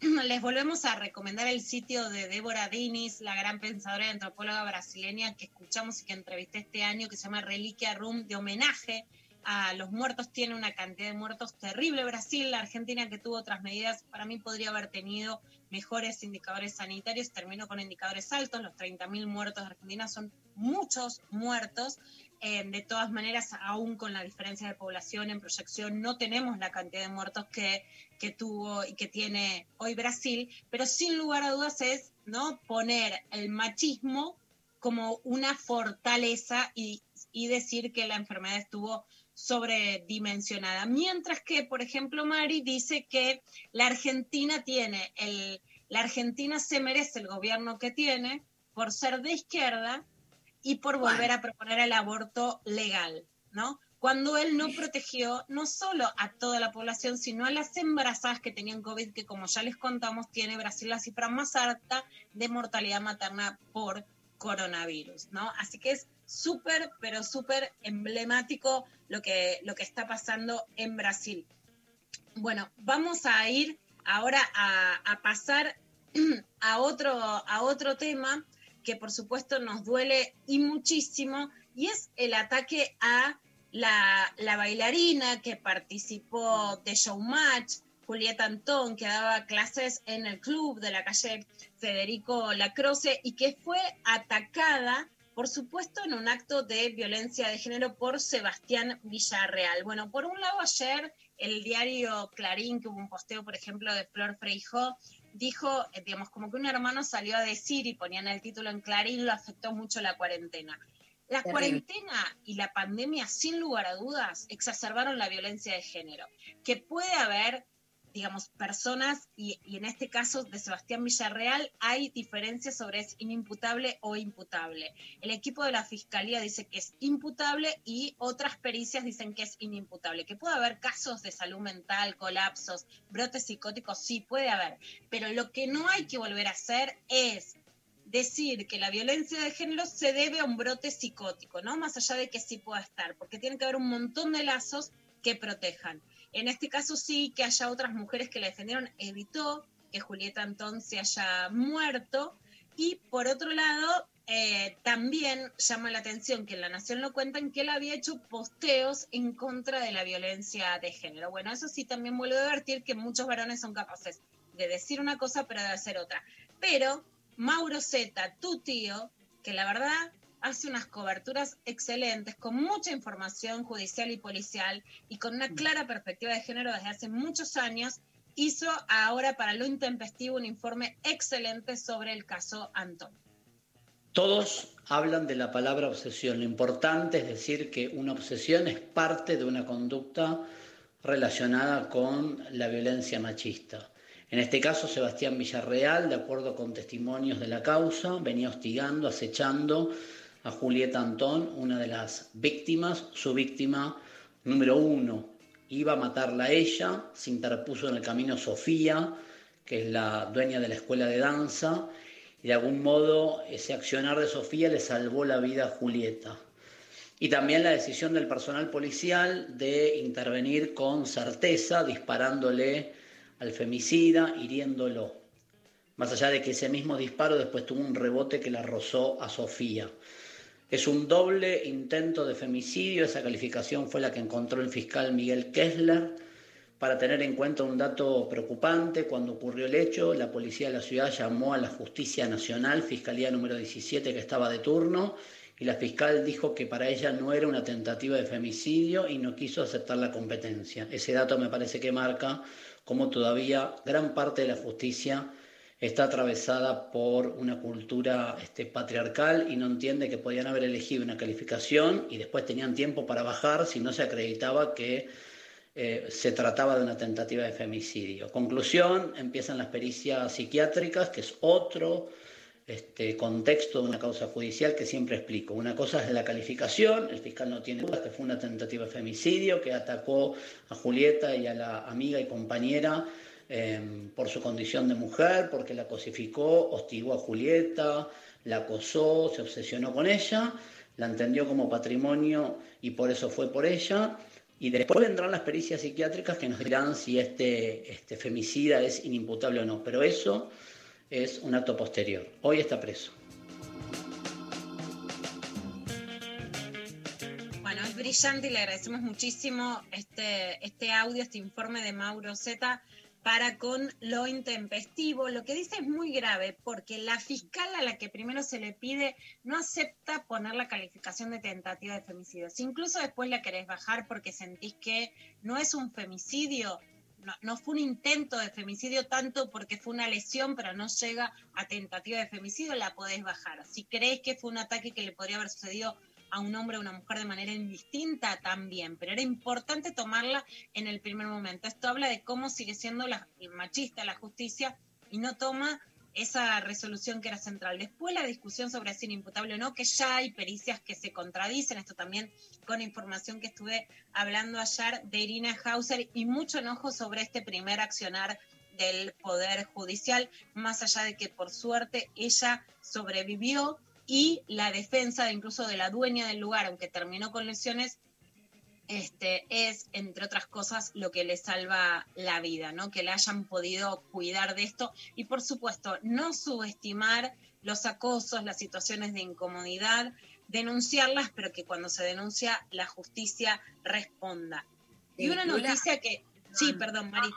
Les volvemos a recomendar el sitio de Débora Dinis, la gran pensadora y antropóloga brasileña que escuchamos y que entrevisté este año, que se llama Reliquia Room, de homenaje a los muertos. Tiene una cantidad de muertos terrible Brasil. La Argentina, que tuvo otras medidas, para mí podría haber tenido mejores indicadores sanitarios. Terminó con indicadores altos. Los 30.000 muertos de Argentina son muchos muertos. Eh, de todas maneras, aún con la diferencia de población en proyección, no tenemos la cantidad de muertos que, que tuvo y que tiene hoy Brasil, pero sin lugar a dudas es ¿no? poner el machismo como una fortaleza y, y decir que la enfermedad estuvo sobredimensionada. Mientras que, por ejemplo, Mari dice que la Argentina tiene el, la Argentina se merece el gobierno que tiene por ser de izquierda y por volver a proponer el aborto legal, ¿no? Cuando él no protegió no solo a toda la población, sino a las embarazadas que tenían COVID, que como ya les contamos, tiene Brasil la cifra más alta de mortalidad materna por coronavirus, ¿no? Así que es súper, pero súper emblemático lo que, lo que está pasando en Brasil. Bueno, vamos a ir ahora a, pasar a otro, a otro tema que por supuesto nos duele y muchísimo, y es el ataque a la, la bailarina que participó de Showmatch, Julieta Antón, que daba clases en el club de la calle Federico Lacroce y que fue atacada, por supuesto, en un acto de violencia de género por Sebastián Villarreal. Bueno, por un lado, ayer el diario Clarín, que hubo un posteo, por ejemplo, de Flor Freijó, dijo, eh, digamos, como que un hermano salió a decir y ponían el título en Clarín, lo afectó mucho la cuarentena. La cuarentena y la pandemia, sin lugar a dudas, exacerbaron la violencia de género. Que puede haber digamos, personas, y, en este caso de Sebastián Villarreal, hay diferencias sobre es inimputable o imputable. El equipo de la Fiscalía dice que es imputable y otras pericias dicen que es inimputable. Que puede haber casos de salud mental, colapsos, brotes psicóticos, sí puede haber, pero lo que no hay que volver a hacer es decir que la violencia de género se debe a un brote psicótico, ¿no? Más allá de que sí pueda estar, porque tiene que haber un montón de lazos que protejan. En este caso sí que haya otras mujeres que la defendieron, evitó que Julieta Antón se haya muerto. Y por otro lado, eh, también llama la atención que en La Nación lo cuentan que él había hecho posteos en contra de la violencia de género. Bueno, eso sí también vuelve a advertir que muchos varones son capaces de decir una cosa pero de hacer otra. Pero Mauro Zeta, tu tío, que la verdad hace unas coberturas excelentes, con mucha información judicial y policial y con una clara perspectiva de género desde hace muchos años, hizo ahora para lo intempestivo un informe excelente sobre el caso Antón. Todos hablan de la palabra obsesión. Lo importante es decir que una obsesión es parte de una conducta relacionada con la violencia machista. En este caso, Sebastián Villarreal, de acuerdo con testimonios de la causa, venía hostigando, acechando a Julieta Antón, una de las víctimas, su víctima número uno. Iba a matarla a ella, se interpuso en el camino Sofía, que es la dueña de la escuela de danza, y de algún modo ese accionar de Sofía le salvó la vida a Julieta. Y también la decisión del personal policial de intervenir con certeza, disparándole al femicida, hiriéndolo. Más allá de que ese mismo disparo después tuvo un rebote que la rozó a Sofía. Es un doble intento de femicidio, esa calificación fue la que encontró el fiscal Miguel Kessler. Para tener en cuenta un dato preocupante, cuando ocurrió el hecho, la policía de la ciudad llamó a la Justicia Nacional, Fiscalía número 17 que estaba de turno, y la fiscal dijo que para ella no era una tentativa de femicidio y no quiso aceptar la competencia. Ese dato me parece que marca cómo todavía gran parte de la justicia está atravesada por una cultura este, patriarcal y no entiende que podían haber elegido una calificación y después tenían tiempo para bajar si no se acreditaba que eh, se trataba de una tentativa de femicidio. Conclusión, empiezan las pericias psiquiátricas, que es otro este, contexto de una causa judicial que siempre explico. Una cosa es la calificación, el fiscal no tiene dudas que fue una tentativa de femicidio que atacó a Julieta y a la amiga y compañera Em, por su condición de mujer, porque la cosificó, hostigó a Julieta, la acosó, se obsesionó con ella, la entendió como patrimonio y por eso fue por ella. Y después vendrán las pericias psiquiátricas que nos dirán si este, este femicida es inimputable o no. Pero eso es un acto posterior. Hoy está preso. Bueno, es brillante y le agradecemos muchísimo este, este audio, este informe de Mauro Zeta para con lo intempestivo. Lo que dice es muy grave porque la fiscal a la que primero se le pide no acepta poner la calificación de tentativa de femicidio. Si incluso después la querés bajar porque sentís que no es un femicidio, no, no, fue un intento de femicidio tanto porque fue una lesión, pero no llega a tentativa de femicidio, la podés bajar. Si crees que fue un ataque que le podría haber sucedido a un hombre o una mujer de manera indistinta también, pero era importante tomarla en el primer momento. Esto habla de cómo sigue siendo la, machista la justicia y no toma esa resolución que era central. Después la discusión sobre si imputable o no, que ya hay pericias que se contradicen, esto también con información que estuve hablando ayer de Irina Hauser y mucho enojo sobre este primer accionar del Poder Judicial, más allá de que por suerte ella sobrevivió y la defensa incluso de la dueña del lugar, aunque terminó con lesiones, este, es, entre otras cosas, lo que le salva la vida, ¿no? Que le hayan podido cuidar de esto y, por supuesto, no subestimar los acosos, las situaciones de incomodidad, denunciarlas, pero que cuando se denuncia la justicia responda. Y una noticia que... Sí, perdón, María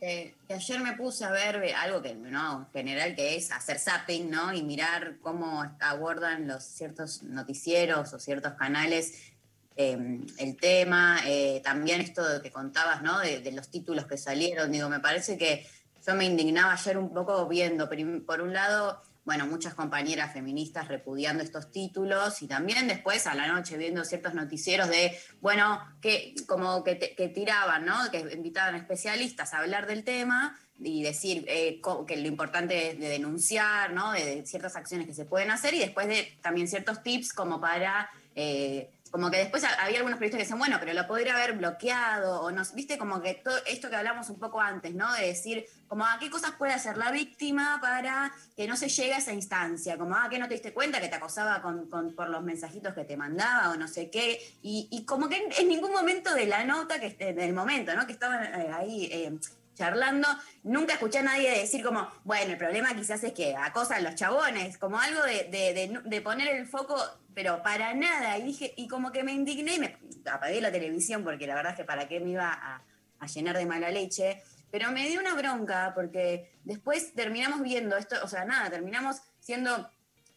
que, ayer me puse a ver algo que, ¿no? General que es hacer zapping, ¿no? Y mirar cómo abordan los ciertos noticieros o ciertos canales em, el tema. Eh, también esto de que contabas, ¿no? De, los títulos que salieron. Digo, me parece que yo me indignaba ayer un poco viendo, por un lado, bueno, muchas compañeras feministas repudiando estos títulos y también después a la noche viendo ciertos noticieros de, bueno, que como que, tiraban, ¿no? Que invitaban especialistas a hablar del tema y decir eh, que lo importante es de denunciar, ¿no? De, de ciertas acciones que se pueden hacer y después de también ciertos tips como para... eh, como que después ha- había algunos periodistas que decían, bueno, pero lo podría haber bloqueado, o no, viste, como que todo esto que hablamos un poco antes, ¿no? De decir, como, ah, ¿qué cosas puede hacer la víctima para que no se llegue a esa instancia? Como, ah, ¿qué no te diste cuenta que te acosaba con, con- por los mensajitos que te mandaba o no sé qué? Y, como que en, ningún momento de la nota, que del momento, ¿no? Que estaban eh, ahí... eh, charlando, nunca escuché a nadie decir como, bueno, el problema quizás es que acosan los chabones, como algo de, de- poner el foco, pero para nada. Y dije, y como que me indigné y me apagué la televisión porque la verdad es que para qué me iba a, a llenar de mala leche. Pero me dio una bronca porque después terminamos viendo esto, o sea, nada, terminamos siendo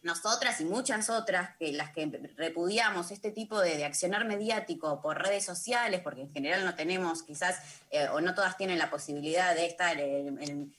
nosotras y muchas otras, que las que repudiamos este tipo de, accionar mediático por redes sociales, porque en general no tenemos quizás, eh, o no todas tienen la posibilidad de estar en,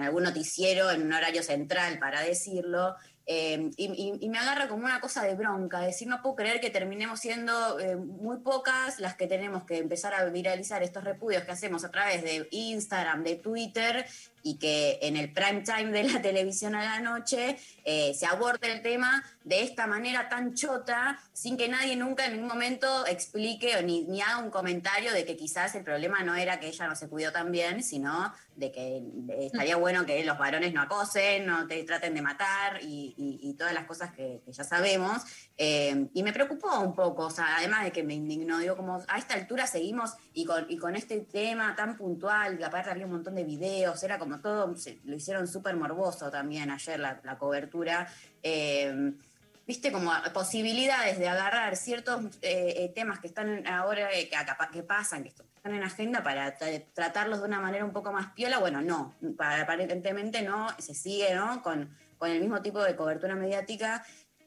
algún noticiero en un horario central para decirlo, eh, y me agarra como una cosa de bronca, decir, no puedo creer que terminemos siendo eh, muy pocas las que tenemos que empezar a viralizar estos repudios que hacemos a través de Instagram, de Twitter, y que en el prime time de la televisión a la noche eh, se aborde el tema de esta manera tan chota, sin que nadie nunca en ningún momento explique o ni, ni haga un comentario de que quizás el problema no era que ella no se cuidó tan bien, sino de que estaría bueno que los varones no acosen, no te traten de matar y, y- y todas las cosas que, que ya sabemos. Eh, y me preocupó un poco, o sea, además de que me indignó, digo, como a esta altura seguimos y con, y con este tema tan puntual, aparte había un montón de videos, era como todo, lo hicieron súper morboso también ayer la, la cobertura. Eh, Viste, como posibilidades de agarrar ciertos eh, temas que están ahora, que, que pasan, que están en agenda para tra- tratarlos de una manera un poco más piola. Bueno, no, aparentemente no, se sigue, ¿no? Con, con el mismo tipo de cobertura mediática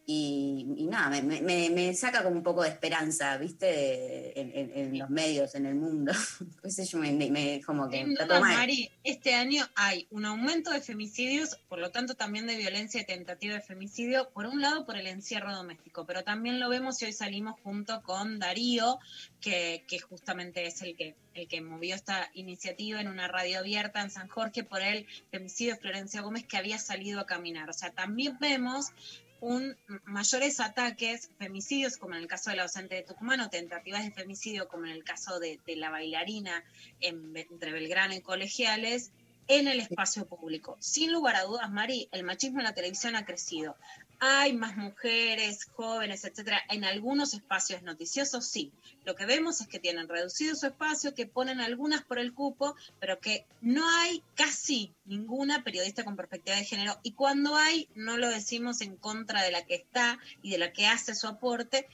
y, y nada, me, me- me- saca como un poco de esperanza, ¿viste? En, en- en los medios, en el mundo. Sé yo, me, me- como que Sin duda. Mari, este año hay un aumento de femicidios, por lo tanto también de violencia y tentativa de femicidio, por un lado por el encierro doméstico, pero también lo vemos y hoy salimos junto con Darío, que, que justamente es el que, el que movió esta iniciativa en una radio abierta en San Jorge por el femicidio de Florencia Gómez que había salido a caminar. O sea, también vemos un mayores ataques, femicidios como en el caso de la docente de Tucumán o tentativas de femicidio como en el caso de, de la bailarina en- entre Belgrano y Colegiales en el espacio público. Sin lugar a dudas, Mari, el machismo en la televisión ha crecido. Hay más mujeres, jóvenes, etcétera, en algunos espacios noticiosos, sí. Lo que vemos es que tienen reducido su espacio, que ponen algunas por el cupo, pero que no hay casi ninguna periodista con perspectiva de género. Y cuando hay, no lo decimos en contra de la que está y de la que hace su aporte,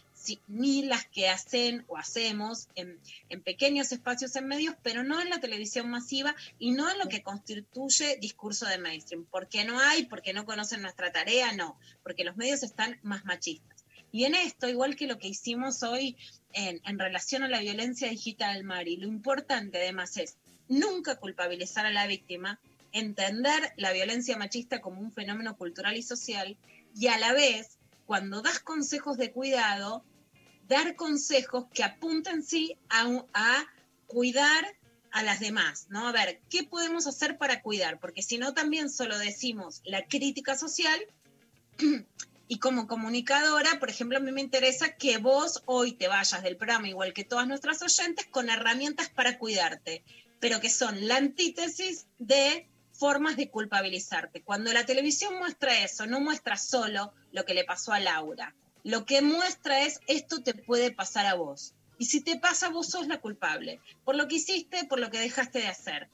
ni las que hacen o hacemos en, en pequeños espacios en medios, pero no en la televisión masiva y no en lo que constituye discurso de mainstream. Porque no hay, porque no conocen nuestra tarea, no, porque los medios están más machistas. Y en esto, igual que lo que hicimos hoy en, en relación a la violencia digital, Mari, lo importante además es nunca culpabilizar a la víctima, entender la violencia machista como un fenómeno cultural y social y a la vez, cuando das consejos de cuidado, dar consejos que apunten sí a, a cuidar a las demás, ¿no? A ver, ¿qué podemos hacer para cuidar? Porque si no, también solo decimos la crítica social y como comunicadora, por ejemplo, a mí me interesa que vos hoy te vayas del programa, igual que todas nuestras oyentes, con herramientas para cuidarte, pero que son la antítesis de formas de culpabilizarte. Cuando la televisión muestra eso, no muestra solo lo que le pasó a Laura. Lo que muestra es esto te puede pasar a vos. Y si te pasa, vos sos la culpable. Por lo que hiciste, por lo que dejaste de hacer.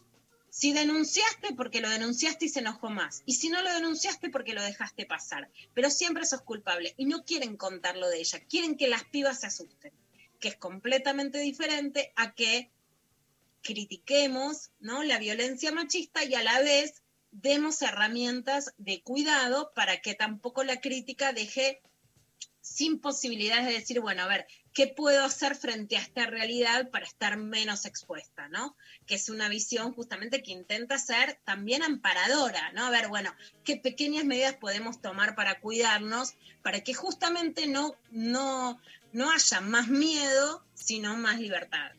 Si denunciaste, porque lo denunciaste y se enojó más. Y si no lo denunciaste, porque lo dejaste pasar. Pero siempre sos culpable. Y no quieren contarlo de ella. Quieren que las pibas se asusten. Que es completamente diferente a que critiquemos ¿no? la violencia machista y a la vez demos herramientas de cuidado para que tampoco la crítica deje sin posibilidades de decir, bueno, a ver, ¿qué puedo hacer frente a esta realidad para estar menos expuesta, ¿no? Que es una visión justamente que intenta ser también amparadora, ¿no? A ver, bueno, ¿qué pequeñas medidas podemos tomar para cuidarnos, para que justamente no, no, no haya más miedo, sino más libertad?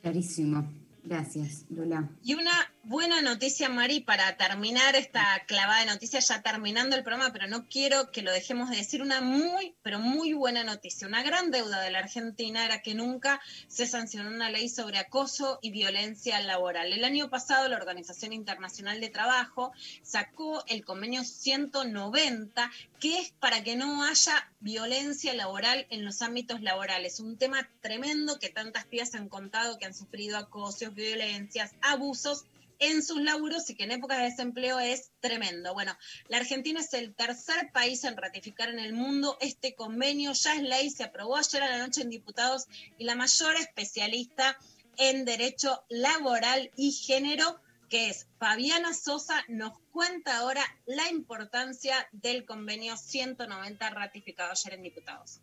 Clarísimo. Gracias, Lola. Y una buena noticia, Mari, para terminar esta clavada de noticias, ya terminando el programa, pero no quiero que lo dejemos de decir, una muy, pero muy buena noticia. Una gran deuda de la Argentina era que nunca se sancionó una ley sobre acoso y violencia laboral. El año pasado la Organización Internacional de Trabajo sacó el convenio 190, que es para que no haya violencia laboral en los ámbitos laborales. Un tema tremendo que tantas pibas han contado que han sufrido acosos, violencias, abusos en sus laburos y que en épocas de desempleo es tremendo. Bueno, la Argentina es el tercer país en ratificar en el mundo este convenio, ya es ley, se aprobó ayer a la noche en diputados y la mayor especialista en derecho laboral y género, que es Fabiana Sosa, nos cuenta ahora la importancia del convenio 190 ratificado ayer en diputados.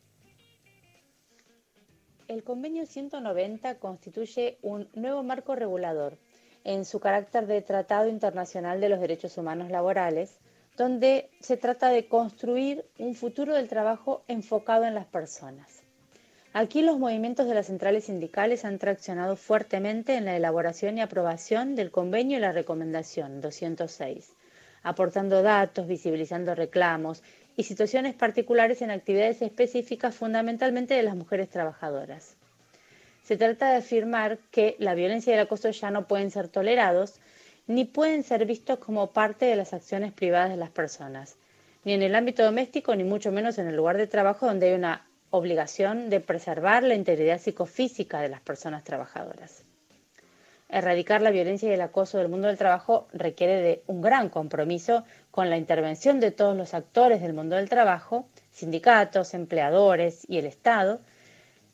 El convenio 190 constituye un nuevo marco regulador en su carácter de Tratado Internacional de los Derechos Humanos Laborales, donde se trata de construir un futuro del trabajo enfocado en las personas. Aquí los movimientos de las centrales sindicales han traccionado fuertemente en la elaboración y aprobación del convenio y la recomendación 206, aportando datos, visibilizando reclamos y situaciones particulares en actividades específicas fundamentalmente de las mujeres trabajadoras. Se trata de afirmar que la violencia y el acoso ya no pueden ser tolerados ni pueden ser vistos como parte de las acciones privadas de las personas, ni en el ámbito doméstico ni mucho menos en el lugar de trabajo donde hay una obligación de preservar la integridad psicofísica de las personas trabajadoras. Erradicar la violencia y el acoso del mundo del trabajo requiere de un gran compromiso con la intervención de todos los actores del mundo del trabajo, sindicatos, empleadores y el Estado,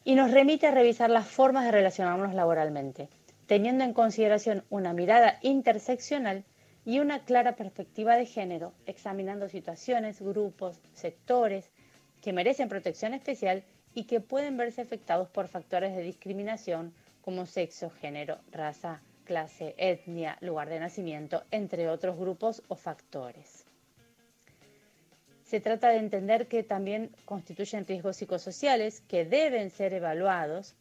y nos remite a revisar las formas de relacionarnos laboralmente, teniendo en consideración una mirada interseccional y una clara perspectiva de género, examinando situaciones, grupos, sectores que merecen protección especial y que pueden verse afectados por factores de discriminación como sexo, género, raza, clase, etnia, lugar de nacimiento, entre otros grupos o factores se trata de entender que también constituyen riesgos psicosociales que deben ser evaluados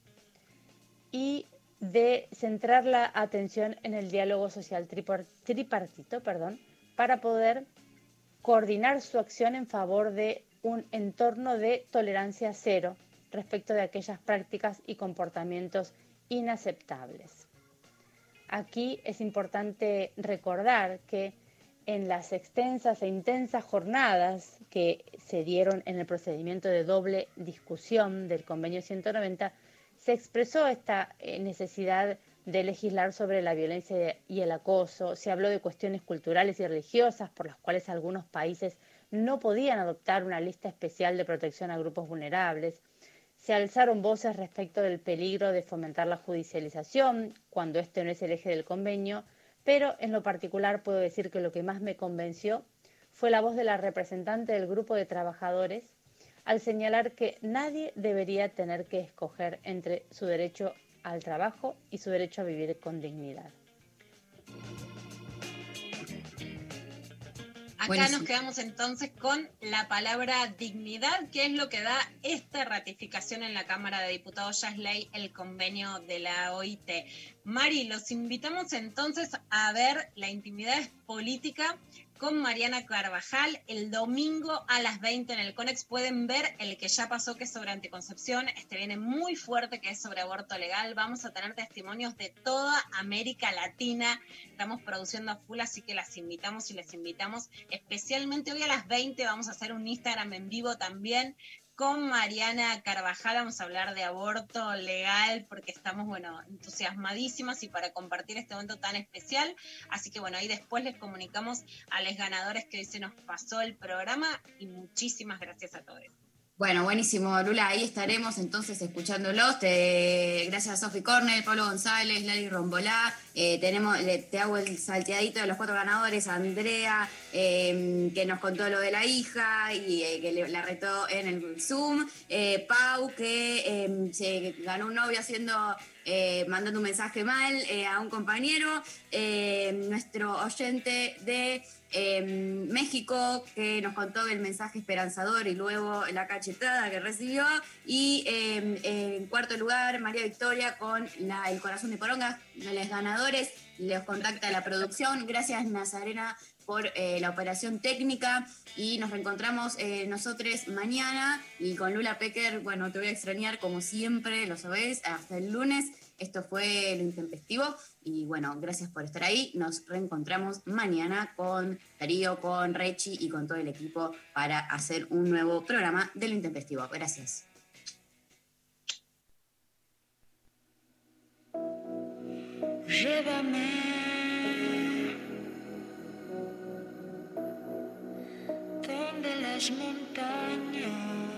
y de centrar la atención en el diálogo social tripartito perdón, para poder coordinar su acción en favor de un entorno de tolerancia cero respecto de aquellas prácticas y comportamientos inaceptables. Aquí es importante recordar que en las extensas e intensas jornadas que se dieron en el procedimiento de doble discusión del convenio 190, se expresó esta eh, necesidad de legislar sobre la violencia y el acoso, se habló de cuestiones culturales y religiosas por las cuales algunos países no podían adoptar una lista especial de protección a grupos vulnerables, se alzaron voces respecto del peligro de fomentar la judicialización cuando este no es el eje del convenio, pero en lo particular puedo decir que lo que más me convenció fue la voz de la representante del grupo de trabajadores al señalar que nadie debería tener que escoger entre su derecho al trabajo y su derecho a vivir con dignidad. Acá nos quedamos entonces con la palabra dignidad, que es lo que da esta ratificación en la Cámara de Diputados, ya es ley el convenio de la OIT. Mari, los invitamos entonces a ver la intimidad política con Mariana Carvajal el domingo a las 20 en el CONEX. Pueden ver el que ya pasó, que es sobre anticoncepción. Este viene muy fuerte, que es sobre aborto legal. Vamos a tener testimonios de toda América Latina. Estamos produciendo a full, así que las invitamos y les invitamos. Especialmente hoy a las 20 vamos a hacer un Instagram en vivo también con Mariana Carvajal vamos a hablar de aborto legal porque estamos, bueno, entusiasmadísimas y para compartir este momento tan especial. Así que, bueno, ahí después les comunicamos a los ganadores que hoy se nos pasó el programa y muchísimas gracias a todos. Bueno, buenísimo, Lula. Ahí estaremos entonces escuchándolos. Gracias a Sofi Cornell, Pablo González, Lali Rombolá. Eh, tenemos, te hago el salteadito de los cuatro ganadores. Andrea, eh, que nos contó lo de la hija y eh, que le- la retó en el Zoom. Eh, Pau, que se ganó un novio haciendo. Eh, mandando un mensaje mal eh, a un compañero, Eh, nuestro oyente de México que nos contó el mensaje esperanzador y luego la cachetada que recibió. Y en cuarto lugar, María Victoria con el corazón de Poronga, los ganadores. Les contacta la producción. Gracias, Nazarena, por la operación técnica. Y nos reencontramos nosotros mañana. Y con Lula Pecker, bueno, te voy a extrañar como siempre, lo sabés, hasta el lunes. Esto fue lo intempestivo. Y bueno, gracias por estar ahí. Nos reencontramos mañana con Darío, con Rechi y con todo el equipo para hacer un nuevo programa de lo intempestivo. Gracias. Llévame donde las montañas